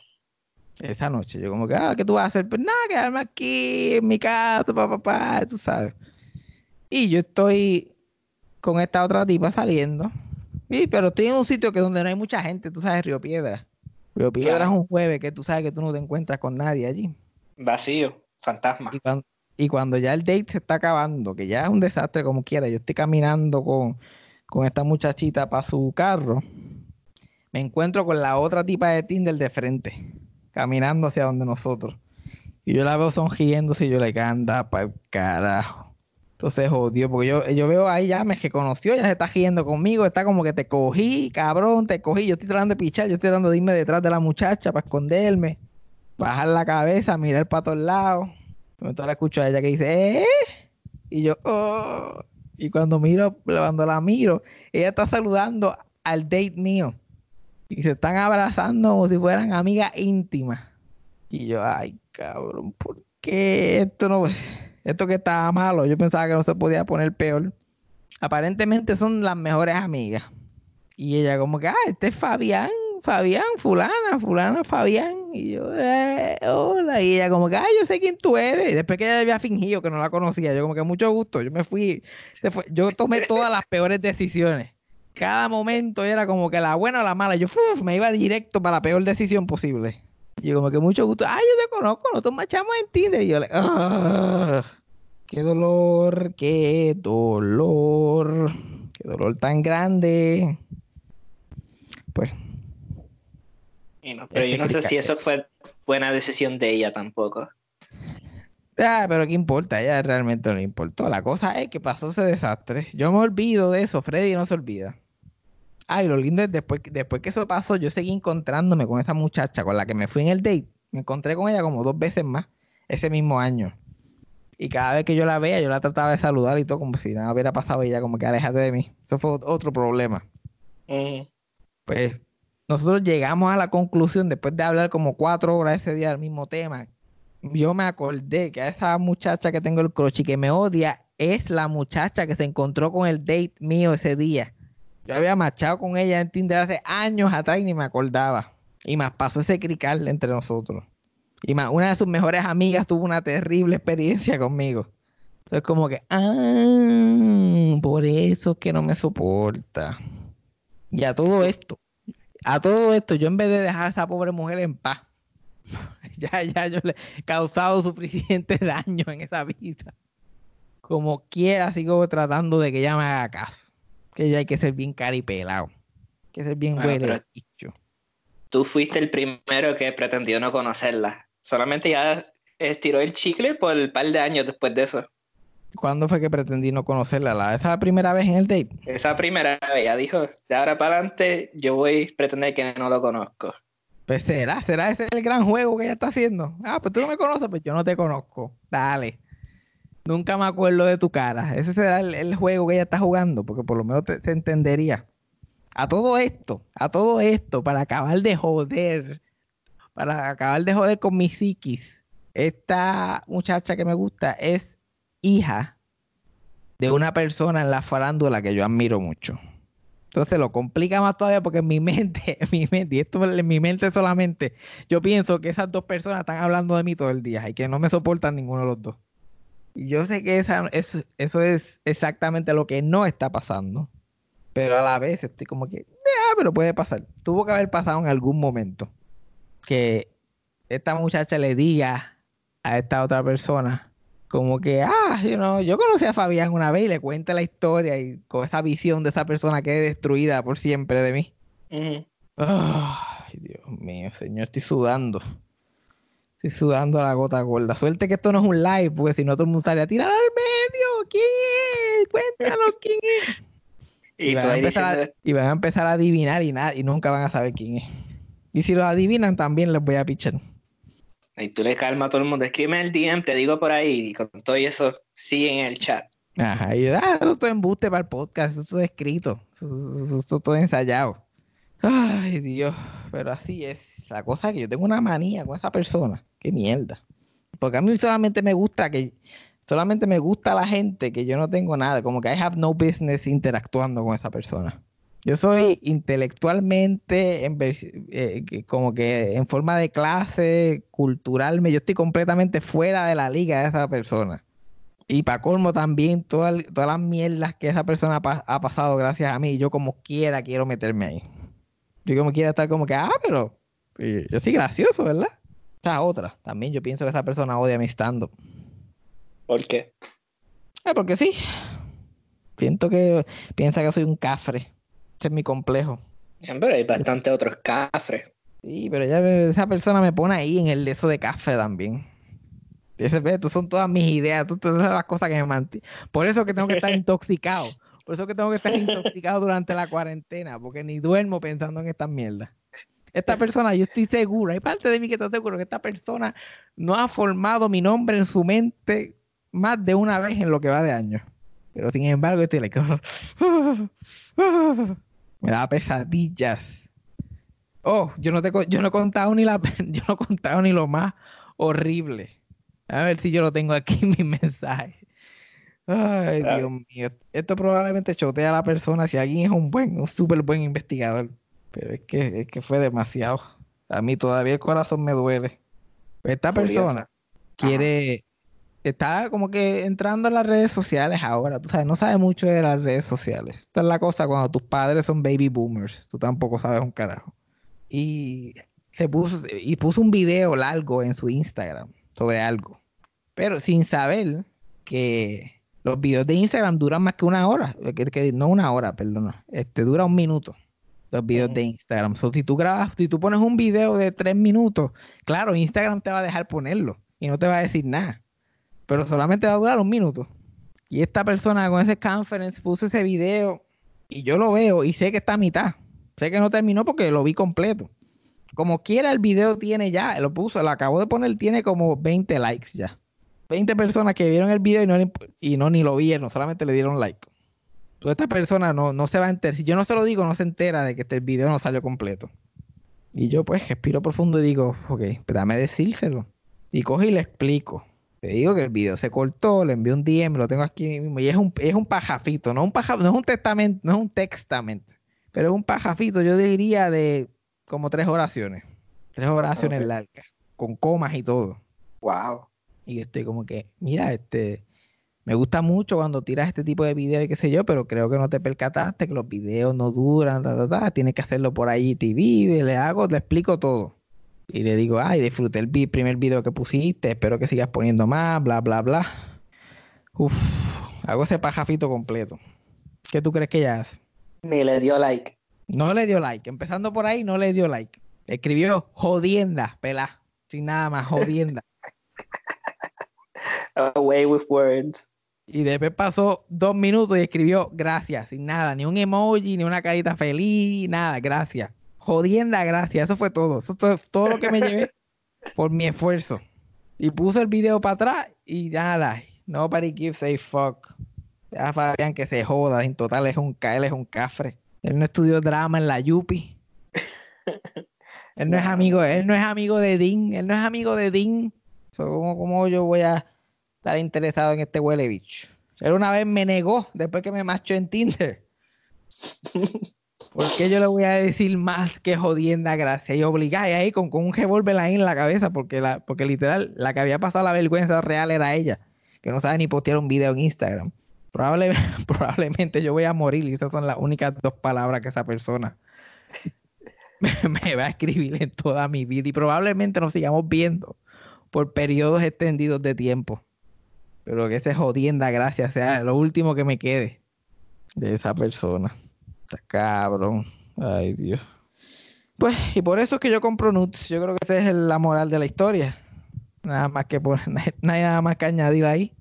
Esa noche. Yo como que, ah, ¿qué tú vas a hacer? Pues nada, quedarme aquí en mi casa, papá, papá, tú sabes. Y yo estoy con esta otra tipa saliendo. Sí, pero estoy en un sitio que donde no hay mucha gente, tú sabes, Río Piedra. Río Piedra es un jueves que tú sabes que tú no te encuentras con nadie allí. Vacío, fantasma. Y cuando, ya el date se está acabando, que ya es un desastre como quiera, yo estoy caminando con, con esta muchachita para su carro, me encuentro con la otra tipa de Tinder de frente, caminando hacia donde nosotros. Y yo la veo sonriéndose y yo le anda para el carajo. Entonces jodió, porque yo, yo veo ahí ya me reconoció, ya se está riendo conmigo, está como que te cogí, cabrón, te cogí. Yo estoy tratando de pichar, yo estoy tratando de irme detrás de la muchacha para esconderme, bajar la cabeza, mirar para todos lados. Entonces la escucho a ella que dice, ¿eh? Y yo, oh. Y cuando miro, cuando la miro, ella está saludando al date mío. Y se están abrazando como si fueran amigas íntimas. Y yo, ay, cabrón, ¿por qué esto no.? Esto que estaba malo, yo pensaba que no se podía poner peor. Aparentemente son las mejores amigas. Y ella como que, ah, este es Fabián, Fabián, fulana, fulana, Fabián. Y yo, eh, hola. Y ella como que, ay, yo sé quién tú eres. Después que ella había fingido que no la conocía, yo como que mucho gusto. Yo me fui, yo tomé todas las peores decisiones. Cada momento era como que la buena o la mala. Yo me iba directo para la peor decisión posible. Y yo como que mucho gusto. Ay, yo te conozco, nosotros machamos en Tinder. Y yo le, ah, qué dolor, qué dolor, qué dolor tan grande. Pues pero yo no sé si eso fue buena decisión de ella tampoco. Ah, pero qué importa, ella realmente no le importó. La cosa es que pasó ese desastre. Yo me olvido de eso, Freddy no se olvida. Ay, lo lindo es después, después que eso pasó, yo seguí encontrándome con esa muchacha con la que me fui en el date. Me encontré con ella como dos veces más ese mismo año. Y cada vez que yo la veía, yo la trataba de saludar y todo, como si nada hubiera pasado. Y ella, como que alejate de mí. Eso fue otro problema. Pues nosotros llegamos a la conclusión, después de hablar como cuatro horas ese día del mismo tema, yo me acordé que a esa muchacha que tengo el croche y que me odia es la muchacha que se encontró con el date mío ese día. Yo había marchado con ella en Tinder hace años atrás y ni me acordaba. Y más pasó ese crical entre nosotros. Y más, una de sus mejores amigas tuvo una terrible experiencia conmigo. Entonces como que, ah, por eso es que no me soporta. Y a todo esto, a todo esto, yo en vez de dejar a esa pobre mujer en paz, ya, ya yo le he causado suficiente daño en esa vida. Como quiera, sigo tratando de que ella me haga caso. Que ya hay que ser bien caripelado. Hay que ser bien bueno, Tú fuiste el primero que pretendió no conocerla. Solamente ya estiró el chicle por el par de años después de eso. ¿Cuándo fue que pretendí no conocerla? ¿La, ¿Esa primera vez en el date? Esa primera vez, ella dijo, de ahora para adelante yo voy a pretender que no lo conozco. Pues será, será ese el gran juego que ella está haciendo. Ah, pues tú no me conoces, pues yo no te conozco. Dale. Nunca me acuerdo de tu cara. Ese será el, juego que ella está jugando, porque por lo menos te, te entendería. A todo esto, a todo esto, para acabar de joder, para acabar de joder con mi psiquis, esta muchacha que me gusta es hija de una persona en la farándula que yo admiro mucho. Entonces lo complica más todavía porque en mi mente, en mi mente, y esto en mi mente solamente, yo pienso que esas dos personas están hablando de mí todo el día y que no me soportan ninguno de los dos. Y yo sé que esa, eso, eso es exactamente lo que no está pasando. Pero a la vez estoy como que, ah, pero puede pasar. Tuvo que haber pasado en algún momento que esta muchacha le diga a esta otra persona como que, ah, yo conocí a Fabián una vez y le cuenta la historia y con esa visión de esa persona que es destruida por siempre de mí. Ay, Dios mío, señor, estoy sudando. Estoy sudando a la gota gorda. Suerte que esto no es un live, porque si no todo el mundo estaría tirar al medio. ¿Quién es? Cuéntanos quién es. Y, van a empezar a, adivinar y, nada, y nunca van a saber quién es. Y si lo adivinan, también les voy a pichar. Y tú le calmas a todo el mundo, escribe el DM, te digo por ahí, y con todo eso, sigue en el chat. Ajá, y ah, eso es embuste para el podcast, eso es escrito, eso, es todo ensayado. Ay, Dios, pero así es. La cosa es que yo tengo una manía con esa persona. Qué mierda. Porque a mí solamente me gusta que solamente me gusta la gente que yo no tengo nada, como que I have no business interactuando con esa persona. Yo soy intelectualmente, eh, como que en forma de clase, culturalmente, yo estoy completamente fuera de la liga de esa persona. Y para colmo también, todas, todas las mierdas que esa persona ha, pasado gracias a mí, yo como quiera quiero meterme ahí. Yo como quiera estar como que, ah, pero yo soy gracioso, ¿verdad? O sea, otra, también yo pienso que esa persona odia mi stand-up. ¿Por qué? Eh, porque sí. Siento que piensa que soy un cafre. Este es mi complejo. Pero hay bastante otros cafres. Sí, pero ya esa persona me pone ahí en el de eso de café también. Ese, tú son todas mis ideas, tú, todas las cosas que me mantienen. Por eso que tengo que estar intoxicado. Por eso que tengo que estar intoxicado durante la cuarentena, porque ni duermo pensando en estas mierdas. Esta persona, yo estoy seguro, hay parte de mí que está seguro que esta persona no ha formado mi nombre en su mente más de una vez en lo que va de años. Pero sin embargo, estoy like, Me da pesadillas. Oh, yo no te yo no he contado ni la yo no he contado ni lo más horrible. A ver si yo lo tengo aquí en mi mensaje. Ay, Dios mío. Esto probablemente chotea a la persona si alguien es un buen, un súper buen investigador. Pero es que, es que fue demasiado. A mí todavía el corazón me duele. Esta Furiosa. persona quiere, está como que entrando en las redes sociales ahora, tú sabes, no sabe mucho de las redes sociales. Esta es la cosa cuando tus padres son baby boomers, tú tampoco sabes un carajo. Y se puso, y puso un video largo en su Instagram sobre algo, pero sin saber que los videos de Instagram duran más que una hora, que, que- no una hora, perdona, este dura un minuto. Los videos de. Instagram. So, si tú grabas, si tú pones un video de tres minutos, claro, Instagram te va a dejar ponerlo y no te va a decir nada. Pero solamente va a durar un minuto. Y esta persona con ese conference puso ese video y yo lo veo y sé que está a mitad. Sé que no terminó porque lo vi completo. Como quiera, el video tiene ya, lo puso, lo acabo de poner, tiene como 20 likes ya. 20 personas que vieron el video y no, y no ni lo vieron, solamente le dieron like. Entonces esta persona no, no se va a enterar. Si yo no se lo digo, no se entera de que este video no salió completo. Y yo pues respiro profundo y digo, ok, pues dame decírselo. Y cojo y le explico. Te digo que el video se cortó, le envié un DM, lo tengo aquí mismo. Y es un, es un pajafito, no un paja, no es un testamento, no es un textamento. Pero es un pajafito, yo diría de como tres oraciones. Tres oraciones Ok. largas, con comas y todo. Wow. Y estoy como que, mira, este, me gusta mucho cuando tiras este tipo de videos y qué sé yo, pero creo que no te percataste que los videos no duran, ta, ta, ta, tienes que hacerlo por ahí TV, le hago, le explico todo. Y le digo, ay, disfruté el primer video que pusiste, espero que sigas poniendo más, bla, bla, bla. Uf, hago ese pajafito completo. ¿Qué tú crees que ella hace? Ni le dio like. No le dio like, empezando por ahí, no le dio like. Escribió jodienda, pelá, sin nada más, jodienda. Away with words. Y después pasó dos minutos y escribió gracias, sin nada, ni un emoji, ni una carita feliz, nada, gracias. Jodienda, gracias, eso fue todo. Eso fue todo lo que me llevé por mi esfuerzo. Y puso el video para atrás y nada, nobody gives a fuck. Ya Fabián que se joda, en total es un, él es un cafre. Él no estudió drama en la Yupi. Él no es amigo, él no es amigo de Dean, él no es amigo de Dean. So, ¿cómo, cómo yo voy a estar interesado en este huele bicho? Él una vez me negó después que me machó en Tinder. ¿Por qué yo le voy a decir más que jodienda gracia? Y obligáis ahí con, con un revólver ahí en la cabeza, porque, la, porque literal, la que había pasado la vergüenza real era ella, que no sabe ni postear un video en Instagram. Probable- probablemente yo voy a morir y esas son las únicas dos palabras que esa persona me va a escribir en toda mi vida. Y probablemente nos sigamos viendo por periodos extendidos de tiempo. Pero que ese jodienda gracia sea lo último que me quede de esa persona. Está cabrón. Ay, Dios. Pues, y por eso es que yo compro nuts. Yo creo que esa es la moral de la historia. Nada más que por, no hay nada más que añadir ahí.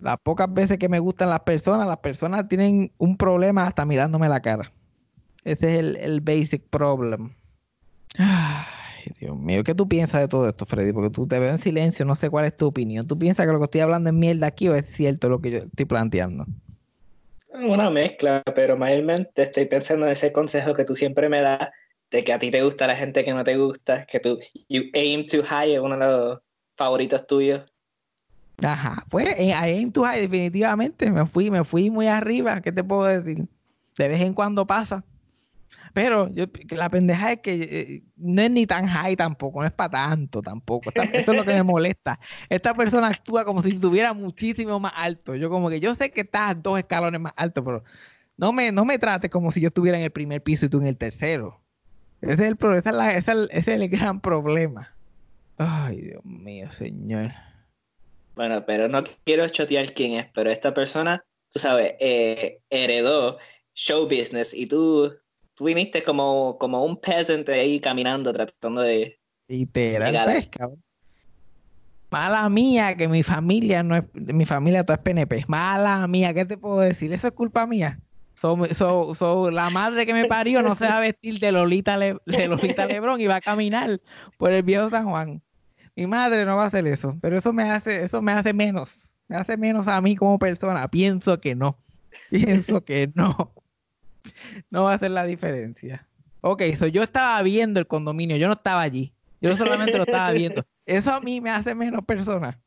Las pocas veces que me gustan las personas, las personas tienen un problema hasta mirándome la cara. Ese es el, el basic problem. Dios mío, ¿qué tú piensas de todo esto, Freddy? Porque tú te veo en silencio, no sé cuál es tu opinión. ¿Tú piensas que lo que estoy hablando es mierda aquí o es cierto lo que yo estoy planteando? Una mezcla, pero mayormente estoy pensando en ese consejo que tú siempre me das de que a ti te gusta la gente que no te gusta, que tú you aim too high es uno de los favoritos tuyos. Ajá, pues eh, I aim too high, definitivamente. Me fui, me fui muy arriba. ¿Qué te puedo decir? De vez en cuando pasa. Pero yo, la pendeja es que eh, no es ni tan high tampoco, no es para tanto tampoco. Eso es lo que me molesta. Esta persona actúa como si estuviera muchísimo más alto. Yo como que yo sé que estás dos escalones más alto, pero no me, no me trates como si yo estuviera en el primer piso y tú en el tercero. Ese es el, pro- esa es la- ese es el gran problema. Ay, Dios mío, señor. Bueno, pero no quiero chotear quién es, pero esta persona, tú sabes, eh, heredó show business y tú, tú viniste como, como un peasant ahí caminando tratando de... Literal, pues, cabrón. Mala mía que mi familia no es, mi familia toda es PNP. Mala mía, ¿qué te puedo decir? Eso es culpa mía. So, so- so, la madre que me parió no se va a vestir de Lolita, Le- de Lolita Lebrón y va a caminar por el viejo San Juan. Mi madre no va a hacer eso, pero eso me hace, eso me hace menos. Me hace menos a mí como persona. Pienso que no. Pienso que no. No va a hacer la diferencia. Ok, so yo estaba viendo el condominio, yo no estaba allí. Yo solamente lo estaba viendo. Eso a mí me hace menos persona.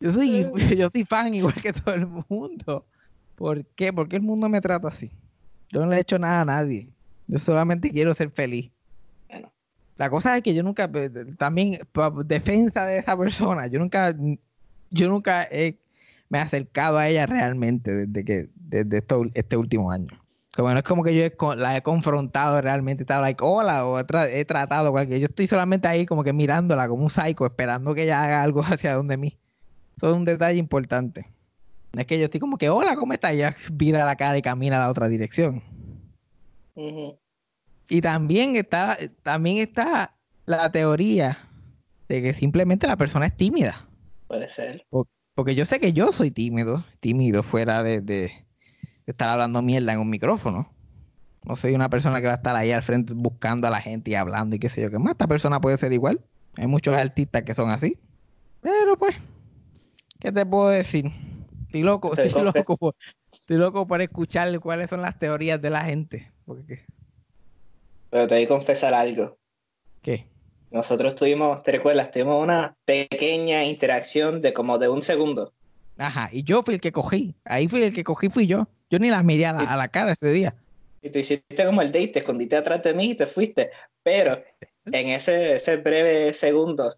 Yo soy, yo soy fan igual que todo el mundo. ¿Por qué? ¿Por qué el mundo me trata así? Yo no le he hecho nada a nadie. Yo solamente quiero ser feliz. Bueno. La cosa es que yo nunca, pues, también, defensa de esa persona, yo nunca, yo nunca he, me he acercado a ella realmente desde que, desde esto- este último año. Como no es como que yo he la he confrontado realmente, estaba like, hola, o he, tra- he tratado cualquier. Yo estoy solamente ahí como que mirándola como un psycho, esperando que ella haga algo hacia donde mí. Eso es un detalle importante. No es que yo estoy como que, hola, ¿cómo estás? Y ella vira la cara y camina a la otra dirección. Y también está, también está la teoría de que simplemente la persona es tímida. Puede ser. Porque yo sé que yo soy tímido, tímido fuera de, de- de estar hablando mierda en un micrófono. No soy una persona que va a estar ahí al frente buscando a la gente y hablando y qué sé yo qué más. Esta persona puede ser igual. Hay muchos artistas que son así. Pero pues, ¿qué te puedo decir? Estoy loco, estoy loco, por, estoy loco por escuchar cuáles son las teorías de la gente. Porque, Pero te voy a confesar algo. ¿qué? Nosotros tuvimos, ¿te recuerdas? Tuvimos una pequeña interacción de como de un segundo. Ajá, y yo fui el que cogí. Ahí fui el que cogí, fui yo. Yo ni las miré a la, a la cara ese día. Y tú hiciste como el date, te escondiste atrás de mí y te fuiste. Pero en ese, ese breve segundo,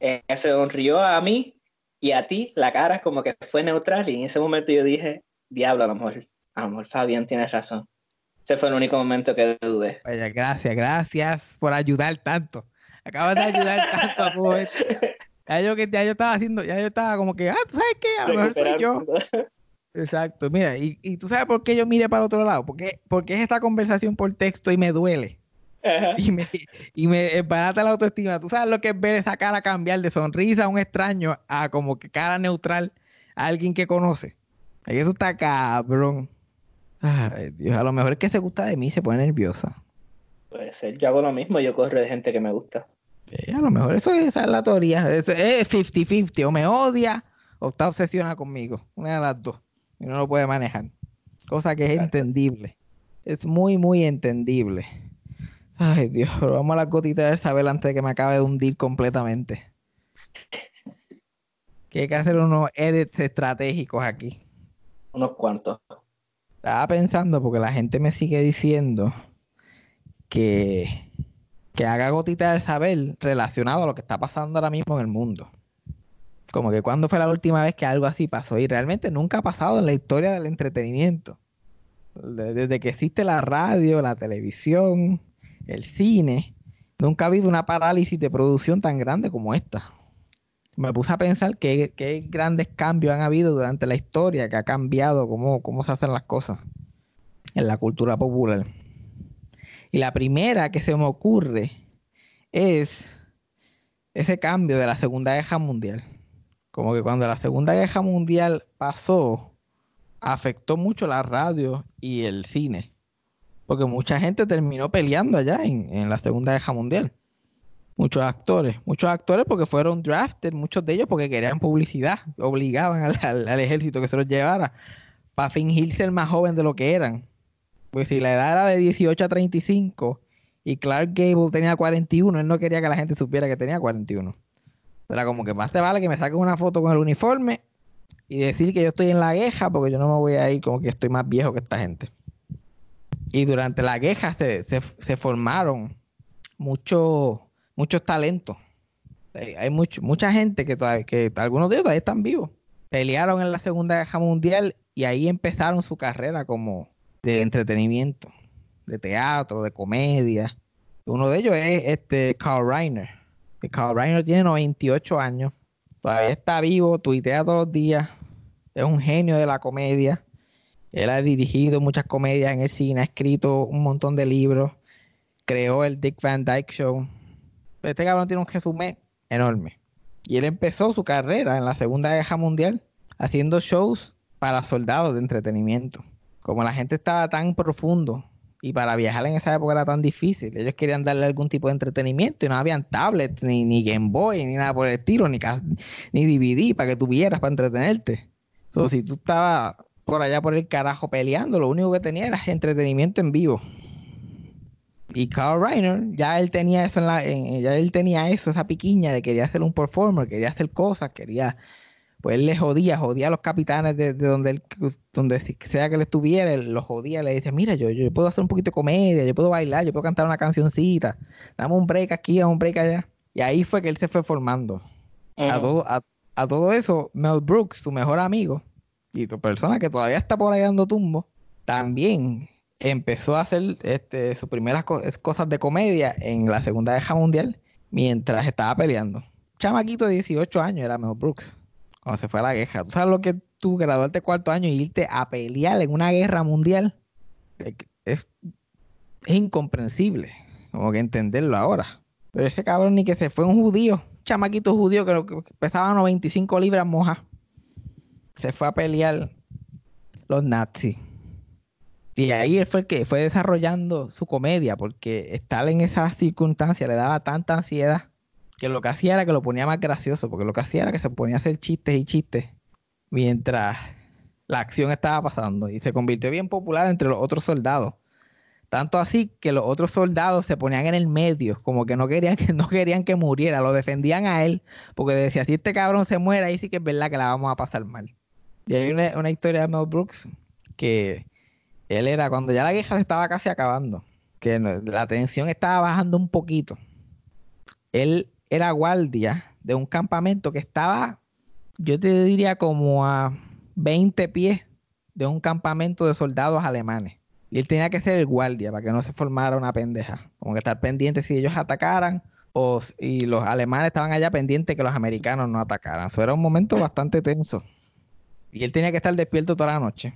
eh, se sonrió a mí y a ti la cara como que fue neutral. Y en ese momento yo dije, diablo, a lo mejor, a lo mejor Fabián tiene razón. Ese fue el único momento que dudé. Vaya, gracias, gracias por ayudar tanto. Acabas de ayudar tanto esto. Ya yo, ya yo estaba haciendo, ya yo estaba como que, ah, ¿tú sabes qué? A lo mejor soy yo. Exacto, mira, y, y tú sabes por qué yo miré para otro lado, porque, porque es esta conversación por texto y me duele. Ajá. Y me, y me barata la autoestima. Tú sabes lo que es ver esa cara cambiar de sonrisa a un extraño a como que cara neutral a alguien que conoce. Eso está cabrón. Ay, Dios, a lo mejor es que se gusta de mí y se pone nerviosa. Puede ser. Yo hago lo mismo, yo corro de gente que me gusta. A lo mejor eso es, esa es la teoría. Es 50-50. O me odia o está obsesionada conmigo. Una de las dos. Y no lo puede manejar. Cosa que es Exacto. entendible. Es muy, muy entendible. Ay, Dios. Pero vamos a la gotita de saber antes de que me acabe de hundir completamente. Que hay que hacer unos edits estratégicos aquí. Unos cuantos. Estaba pensando porque la gente me sigue diciendo que, que haga gotita del saber relacionado a lo que está pasando ahora mismo en el mundo. Como que cuando fue la última vez que algo así pasó y realmente nunca ha pasado en la historia del entretenimiento. De- Desde que existe la radio, la televisión, el cine, nunca ha habido una parálisis de producción tan grande como esta. Me puse a pensar qué, qué grandes cambios han habido durante la historia, que ha cambiado cómo, cómo se hacen las cosas en la cultura popular. Y la primera que se me ocurre es ese cambio de la Segunda Guerra Mundial. Como que cuando la Segunda Guerra Mundial pasó, afectó mucho la radio y el cine. Porque mucha gente terminó peleando allá en, la Segunda Guerra Mundial. Muchos actores, muchos actores porque fueron drafted, muchos de ellos porque querían publicidad, obligaban al, ejército que se los llevara para fingir ser más joven de lo que eran. Pues si la edad era de 18 a 35 y Clark Gable tenía 41, él no quería que la gente supiera que tenía 41. Era como que más te vale que me saquen una foto con el uniforme y decir que yo estoy en la queja porque yo no me voy a ir como que estoy más viejo que esta gente. Y durante la queja se, se- se formaron muchos muchos talentos. Hay, mucho- mucha gente que, todavía, que algunos de ellos todavía están vivos. Pelearon en la Segunda Guerra Mundial y ahí empezaron su carrera como de entretenimiento, de teatro, de comedia. Uno de ellos es este Carl Reiner. Carl Reiner tiene 98 años, todavía está vivo, tuitea todos los días, es un genio de la comedia. Él ha dirigido muchas comedias en el cine, ha escrito un montón de libros, creó el Dick Van Dyke Show. Este cabrón tiene un resumen enorme. Y él empezó su carrera en la Segunda Guerra Mundial haciendo shows para soldados de entretenimiento. Como la gente estaba tan profundo y para viajar en esa época era tan difícil, ellos querían darle algún tipo de entretenimiento y no habían tablets, ni, ni Game Boy, ni nada por el estilo, ni, ni DVD para que tuvieras para entretenerte. Entonces, si tú estabas por allá por el carajo peleando, lo único que tenía era entretenimiento en vivo. Y Carl Reiner, ya él tenía eso en la, ya él tenía eso, esa piquiña de quería ser un performer, quería hacer cosas, quería pues él le jodía, jodía a los capitanes de, de donde él, donde sea que él estuviera, él los jodía, le decía, mira, yo, yo puedo hacer un poquito de comedia, yo puedo bailar, yo puedo cantar una cancioncita, dame un break aquí, dame un break allá. Y ahí fue que él se fue formando. A, todo, a, a todo eso, Mel Brooks, su mejor amigo, y tu persona que todavía está por ahí dando tumbo, también empezó a hacer este, sus primeras co- cosas de comedia en la Segunda Guerra Mundial mientras estaba peleando. Chamaquito de 18 años era Mel Brooks cuando se fue a la guerra. ¿Tú sabes lo que tú graduarte cuarto año y irte a pelear en una guerra mundial? Es, incomprensible, como que entenderlo ahora. Pero ese cabrón ni que se fue un judío, un chamaquito judío que, que pesaba 95 libras mojas. Se fue a pelear los nazis. Y ahí él fue el que fue desarrollando su comedia, porque estar en esas circunstancias le daba tanta ansiedad que lo que hacía era que lo ponía más gracioso, porque lo que hacía era que se ponía a hacer chistes y chistes mientras la acción estaba pasando y se convirtió bien popular entre los otros soldados. Tanto así que los otros soldados se ponían en el medio, como que no querían que no querían que muriera, lo defendían a él, porque decía, si este cabrón se muere, ahí sí que es verdad que la vamos a pasar mal. Y hay una, una historia de Mel Brooks que él era cuando ya la guerra se estaba casi acabando, que la tensión estaba bajando un poquito. Él era guardia de un campamento que estaba, yo te diría como a 20 pies de un campamento de soldados alemanes. Y él tenía que ser el guardia para que no se formara una pendeja. Como que estar pendiente si ellos atacaran o, y los alemanes estaban allá pendientes que los americanos no atacaran. Eso era un momento bastante tenso. Y él tenía que estar despierto toda la noche.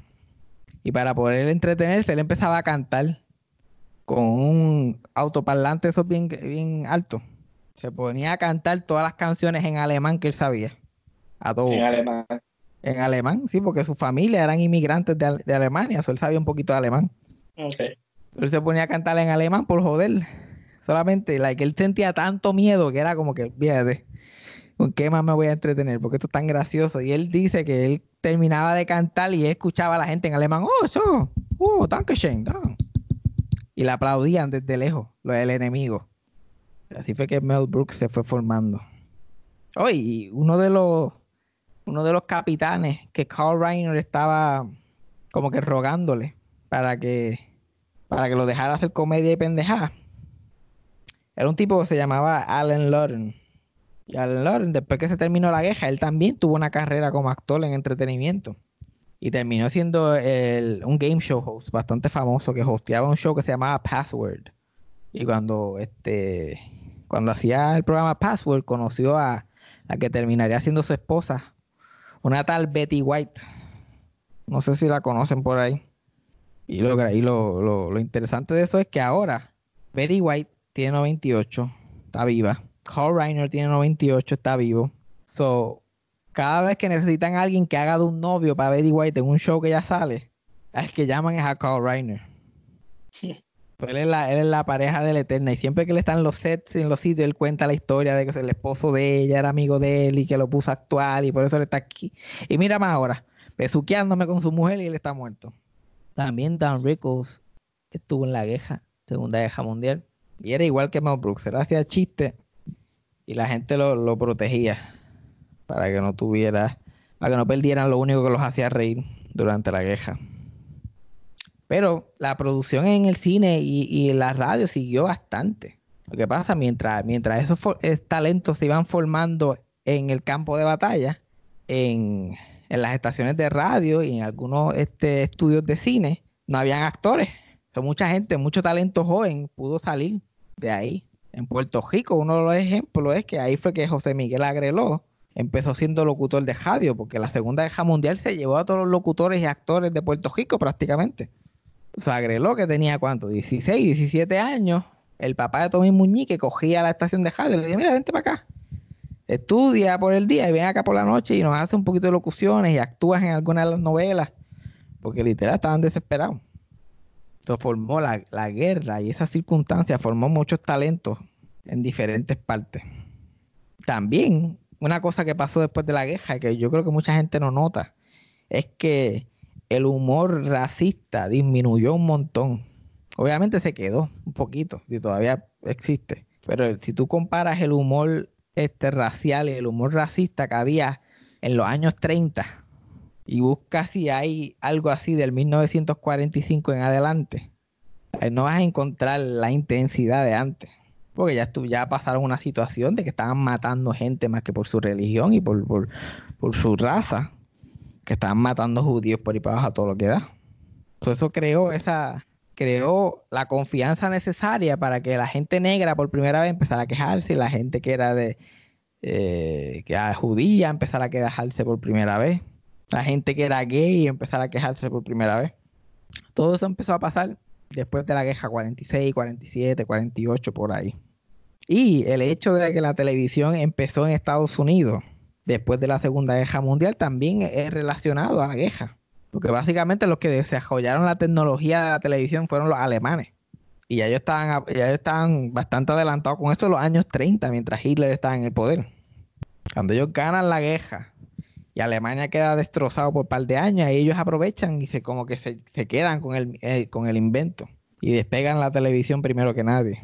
Y para poder entretenerse, él empezaba a cantar con un autoparlante eso bien, bien alto. Se ponía a cantar todas las canciones en alemán que él sabía. A todo. En alemán. En alemán, sí, porque su familia eran inmigrantes de, de Alemania, so él sabía un poquito de alemán. Ok. Pero él se ponía a cantar en alemán por joder. Solamente, like, él sentía tanto miedo que era como que, fíjate, ¿con qué más me voy a entretener? Porque esto es tan gracioso. Y él dice que él terminaba de cantar y escuchaba a la gente en alemán, oh, eso, oh, Dankeschön, da". Y le aplaudían desde lejos, lo del enemigo. Así fue que Mel Brooks se fue formando. Oh, y uno de los uno de los capitanes que Carl Reiner estaba como que rogándole para que para que lo dejara hacer comedia y pendejada. Era un tipo que se llamaba Alan Lauren. Y Alan Lauren, después que se terminó la guerra, él también tuvo una carrera como actor en entretenimiento. Y terminó siendo el- un game show host bastante famoso que hosteaba un show que se llamaba Password. Y cuando este cuando hacía el programa Password, conoció a la que terminaría siendo su esposa, una tal Betty White. No sé si la conocen por ahí. Y lo, y lo, lo- lo interesante de eso es que ahora Betty White tiene 98, está viva. Carl Reiner tiene 98, está vivo. So, cada vez que necesitan a alguien que haga de un novio para Betty White en un show que ya sale, al que llaman es a Carl Reiner. Pues él, es la, él es la pareja de la Eterna y siempre que le están los sets en los sitios, él cuenta la historia de que el esposo de ella era amigo de él y que lo puso a actuar y por eso él está aquí. Y mira más ahora, besuqueándome con su mujer y él está muerto. También Dan Rickles estuvo en la guerra, Segunda Guerra Mundial, y era igual que Mel Brooks, él hacía chistes y la gente lo, lo protegía para que no tuviera, para que no perdieran lo único que los hacía reír durante la guerra. Pero la producción en el cine y, en la radio siguió bastante. Lo que pasa, mientras, mientras esos eh, talentos se iban formando en el campo de batalla, en, en las estaciones de radio y en algunos este, estudios de cine, no habían actores. Mucha gente, mucho talento joven pudo salir de ahí. En Puerto Rico, uno de los ejemplos es que ahí fue que José Miguel Agreló empezó siendo locutor de radio, porque la Segunda Guerra Mundial se llevó a todos los locutores y actores de Puerto Rico prácticamente. O sea, Agreló que tenía cuánto, 16, 17 años, el papá de Tommy Muñiz cogía la estación de radio y le dije, mira, vente para acá. Estudia por el día y ven acá por la noche y nos hace un poquito de locuciones y actúas en alguna de las novelas. Porque literal estaban desesperados. Eso formó la, la guerra y esa circunstancia formó muchos talentos en diferentes partes. También, una cosa que pasó después de la guerra, que yo creo que mucha gente no nota, es que el humor racista disminuyó un montón. Obviamente se quedó un poquito y todavía existe. Pero si tú comparas el humor este, racial y el humor racista que había en los años 30 y buscas si hay algo así del 1945 en adelante, eh, no vas a encontrar la intensidad de antes. Porque ya, estu- ya pasaron una situación de que estaban matando gente más que por su religión y por, por, por su raza, que estaban matando judíos por ahí para abajo a todo lo que da. Entonces eso creó esa creó la confianza necesaria para que la gente negra por primera vez empezara a quejarse y la gente que era de eh, que era judía empezara a quejarse por primera vez. La gente que era gay empezara a quejarse por primera vez. Todo eso empezó a pasar después de la guerra 46, 47, 48, por ahí. Y el hecho de que la televisión empezó en Estados Unidos después de la Segunda Guerra Mundial también es relacionado a la guerra. Porque básicamente los que desarrollaron la tecnología de la televisión fueron los alemanes. Y ya ellos estaban, ellos estaban bastante adelantados con esto en los años 30, mientras Hitler estaba en el poder. Cuando ellos ganan la guerra y Alemania queda destrozado por un par de años, ahí ellos aprovechan y se como que se, se quedan con el, eh, con el invento. Y despegan la televisión primero que nadie.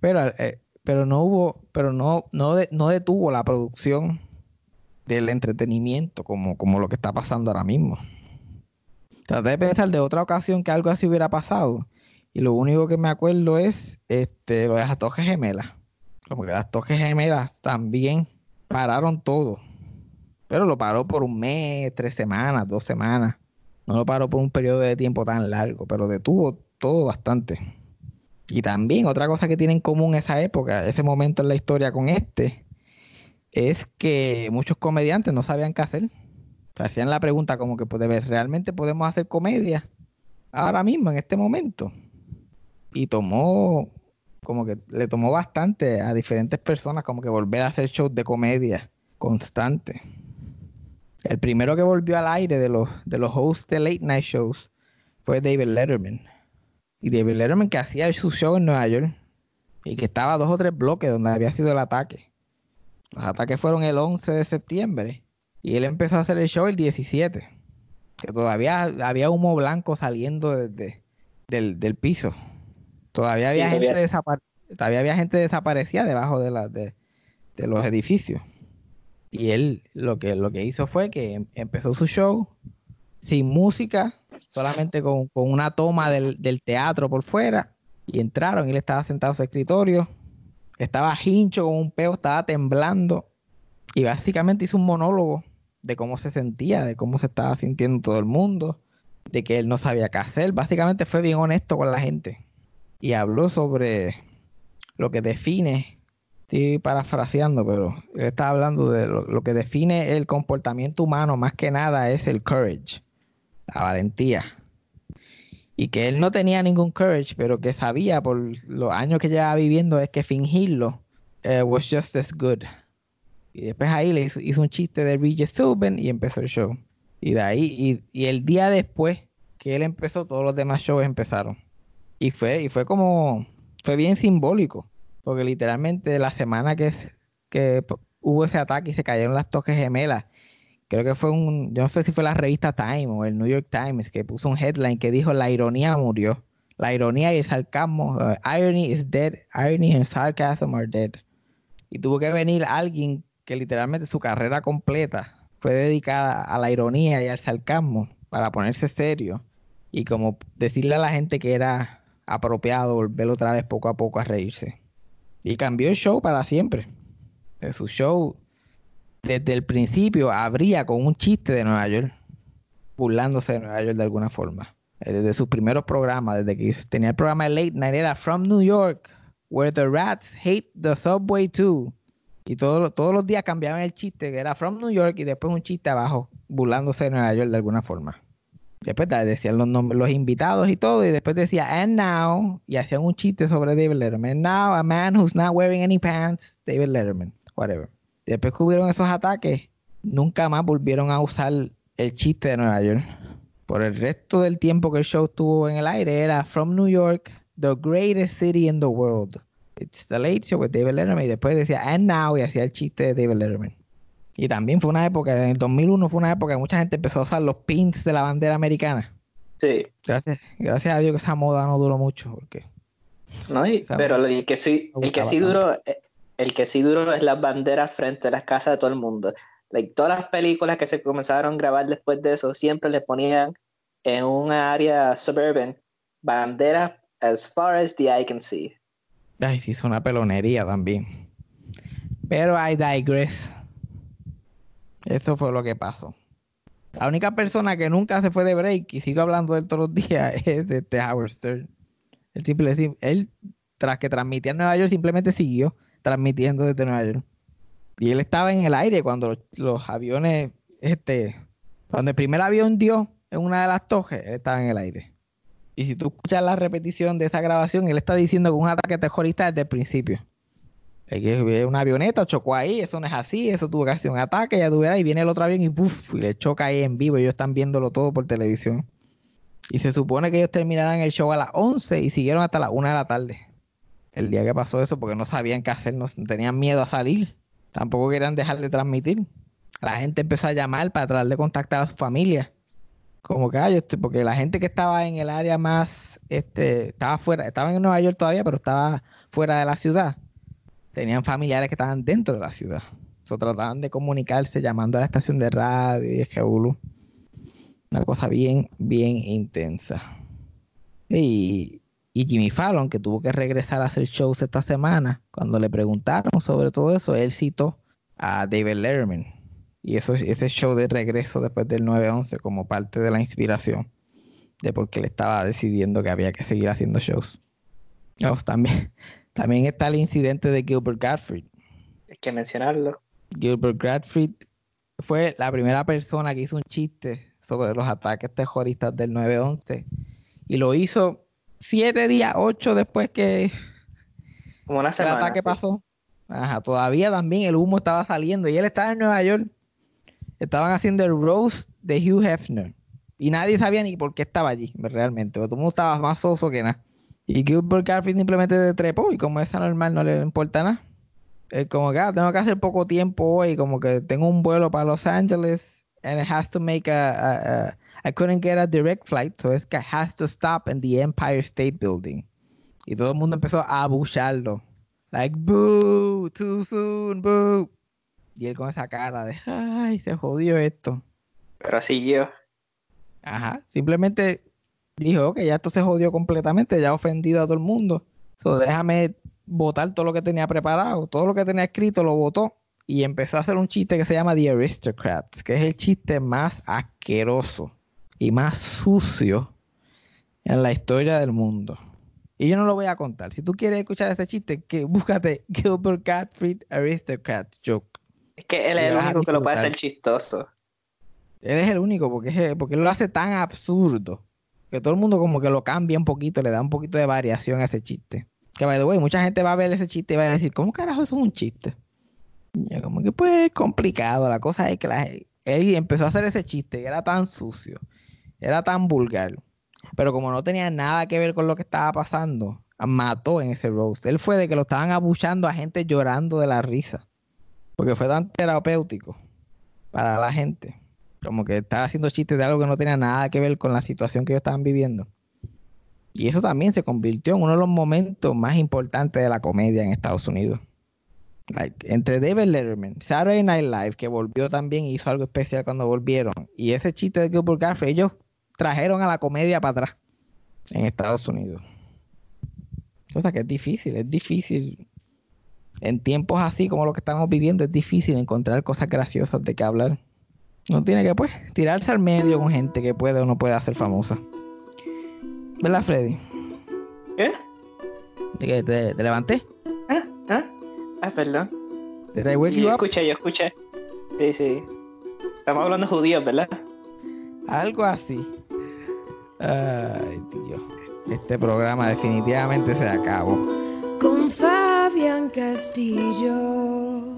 Pero, eh, pero no hubo, pero no, no, no detuvo la producción del entretenimiento como, como lo que está pasando ahora mismo. Traté de pensar de otra ocasión que algo así hubiera pasado. Y lo único que me acuerdo es este, lo de las Torres Gemelas. Como que las Torres Gemelas también pararon todo. Pero lo paró por un mes, tres semanas, dos semanas. No lo paró por un periodo de tiempo tan largo, pero detuvo todo bastante. Y también otra cosa que tiene en común esa época, ese momento en la historia con este, es que muchos comediantes no sabían qué hacer. Se hacían la pregunta como que pues, ¿realmente podemos hacer comedia ahora mismo, en este momento? Y tomó, como que le tomó bastante a diferentes personas como que volver a hacer shows de comedia constante. El primero que volvió al aire de los, de los hosts de late night shows fue David Letterman. Y David Letterman que hacía su show en Nueva York y que estaba a dos o tres bloques donde había sido el ataque. Los ataques fueron el 11 de septiembre y él empezó a hacer el show el 17. Que todavía había humo blanco saliendo desde, del, del piso. Todavía había, todavía- gente todavía había gente desaparecida debajo de, la, de, de los edificios. Y él lo que, lo que hizo fue que em- empezó su show sin música, solamente con, con una toma del, del teatro por fuera. Y entraron y él estaba sentado en su escritorio. Estaba hincho con un peo, estaba temblando. Y básicamente hizo un monólogo de cómo se sentía, de cómo se estaba sintiendo todo el mundo, de que él no sabía qué hacer. Básicamente fue bien honesto con la gente. Y habló sobre lo que define, estoy parafraseando, pero él estaba hablando de lo, lo que define el comportamiento humano más que nada es el courage, la valentía. Y que él no tenía ningún courage, pero que sabía por los años que llevaba viviendo es que fingirlo eh, was just as good. Y después ahí le hizo, un chiste de Regis Subban y empezó el show. Y de ahí, y, el día después que él empezó, todos los demás shows empezaron. Y fue, y fue como, fue bien simbólico, porque literalmente la semana que, que hubo ese ataque y se cayeron las toques gemelas, creo que fue un, yo no sé si fue la revista Time o el New York Times que puso un headline que dijo la ironía murió. La ironía y el sarcasmo, uh, irony is dead, irony and sarcasm are dead. Y tuvo que venir alguien que literalmente su carrera completa fue dedicada a la ironía y al sarcasmo para ponerse serio y como decirle a la gente que era apropiado volver otra vez poco a poco a reírse. Y cambió el show para siempre. Eh, Su show desde el principio abría con un chiste de Nueva York, burlándose de Nueva York de alguna forma. Eh, Desde sus primeros programas, desde que tenía el programa de Late Night, era From New York, where the rats hate the subway too. Y todos todos los días cambiaban el chiste, que era From New York, y después un chiste abajo, burlándose de Nueva York de alguna forma. Después decían los nombres, los invitados y todo, y después decía, and now, y hacían un chiste sobre David Letterman. And now, a man who's not wearing any pants, David Letterman, whatever. Después que hubieron esos ataques, nunca más volvieron a usar el chiste de Nueva York. Por el resto del tiempo que el show estuvo en el aire, era From New York, the greatest city in the world. It's the late show with David Letterman. Y después decía, and now, y hacía el chiste de David Letterman. Y también fue una época, en el 2001 fue una época que mucha gente empezó a usar los pins de la bandera americana. Sí, Gracias, gracias a Dios que esa moda no duró mucho, porque ¿no? Y- pero el que sí, el que sí duró, eh, el que sí duró es las banderas frente a las casas de todo el mundo. like, todas las películas que se comenzaron a grabar después de eso, siempre le ponían en un área suburban banderas as far as the eye can see. Ay, sí, es una pelonería también. Pero I digress. Eso fue lo que pasó. La única persona que nunca se fue de break y sigo hablando de él todos los días es este Howard Stern. Él, simple, él, tras que transmitía en Nueva York, simplemente siguió transmitiendo desde Nueva York. Y él estaba en el aire cuando los, aviones, este, cuando el primer avión dio en una de las torres, él estaba en el aire. Y si tú escuchas la repetición de esa grabación, él está diciendo que un ataque terrorista desde el principio. una avioneta chocó ahí, eso no es así, eso tuvo que hacer un ataque, ya tuviera, y viene el otro avión y ¡puf! y le choca ahí en vivo, ellos están viéndolo todo por televisión. Y se supone que ellos terminaran el show a las 11 y siguieron hasta las 1 de la tarde. El día que pasó eso, porque no sabían qué hacer, no, tenían miedo a salir. Tampoco querían dejar de transmitir. La gente empezó a llamar para tratar de contactar a su familia. Como que, ay, porque la gente que estaba en el área más, este, estaba fuera, estaba en Nueva York todavía, pero estaba fuera de la ciudad. Tenían familiares que estaban dentro de la ciudad. So, trataban de comunicarse llamando a la estación de radio y es que una cosa bien, bien intensa. Y, Jimmy Fallon, que tuvo que regresar a hacer shows esta semana, cuando le preguntaron sobre todo eso, él citó a David Letterman. Y eso, ese show de regreso después del 9-11 como parte de la inspiración de por qué él estaba decidiendo que había que seguir haciendo shows. Oh, también, también está el incidente de Gilbert Gottfried. Hay que mencionarlo. Gilbert Gottfried fue la primera persona que hizo un chiste sobre los ataques terroristas del 9-11. Y lo hizo siete días, ocho después que Como una semana, el ataque pasó. Ajá, todavía también el humo estaba saliendo y él estaba en Nueva York. Estaban haciendo el roast de Hugh Hefner. Y nadie sabía ni por qué estaba allí, realmente. Todo el mundo estaba más soso que nada. Y Gilbert Garfield simplemente trepó y como es anormal no le importa nada. Es como que ah, tengo que hacer poco tiempo hoy, como que tengo un vuelo para Los Ángeles and it has to make a, I couldn't get a direct flight, so it has to stop in the Empire State Building. Y todo el mundo empezó a abucharlo. Like, boo, too soon, boo. Y él con esa cara de, ay, se jodió esto. Pero siguió. Ajá, simplemente dijo que ya esto se jodió completamente, ya ha ofendido a todo el mundo. So déjame votar todo lo que tenía preparado, todo lo que tenía escrito lo votó y empezó a hacer un chiste que se llama The Aristocrats, que es el chiste más asqueroso y más sucio en la historia del mundo. Y yo no lo voy a contar. Si tú quieres escuchar ese chiste, que búscate Gilbert Gottfried Aristocrats Joke. Es que él es el único que lo puede hacer chistoso. Él es el único porque, porque él lo hace tan absurdo que todo el mundo como que lo cambia un poquito, le da un poquito de variación a ese chiste. Que by the way, mucha gente va a ver ese chiste y va a decir, ¿cómo carajo eso es un chiste? como que pues complicado. La cosa es que la, él empezó a hacer ese chiste, era tan sucio, era tan vulgar. Pero como no tenía nada que ver con lo que estaba pasando, mató en ese roast. Él fue de que lo estaban abuchando a gente llorando de la risa. Porque fue tan terapéutico para la gente. Como que estaba haciendo chistes de algo que no tenía nada que ver con la situación que ellos estaban viviendo. Y eso también se convirtió en uno de los momentos más importantes de la comedia en Estados Unidos entre David Letterman, Saturday Night Live, que volvió también hizo algo especial cuando volvieron, y ese chiste de Gilbert Gottfried, ellos trajeron a la comedia para atrás en Estados Unidos. Cosa que es difícil, es difícil. En tiempos así como lo que estamos viviendo, es difícil encontrar cosas graciosas de que hablar. No tiene que, pues, tirarse al medio con gente que puede o no puede hacer famosa. ¿Verdad, Freddy? ¿Qué? ¿Te, te levanté? Ah, perdón. yo escuché, yo escuché. Sí, sí. Estamos hablando judíos, ¿verdad? Algo así. Ay, Dios. Este programa definitivamente se acabó. Con Fabián Castillo.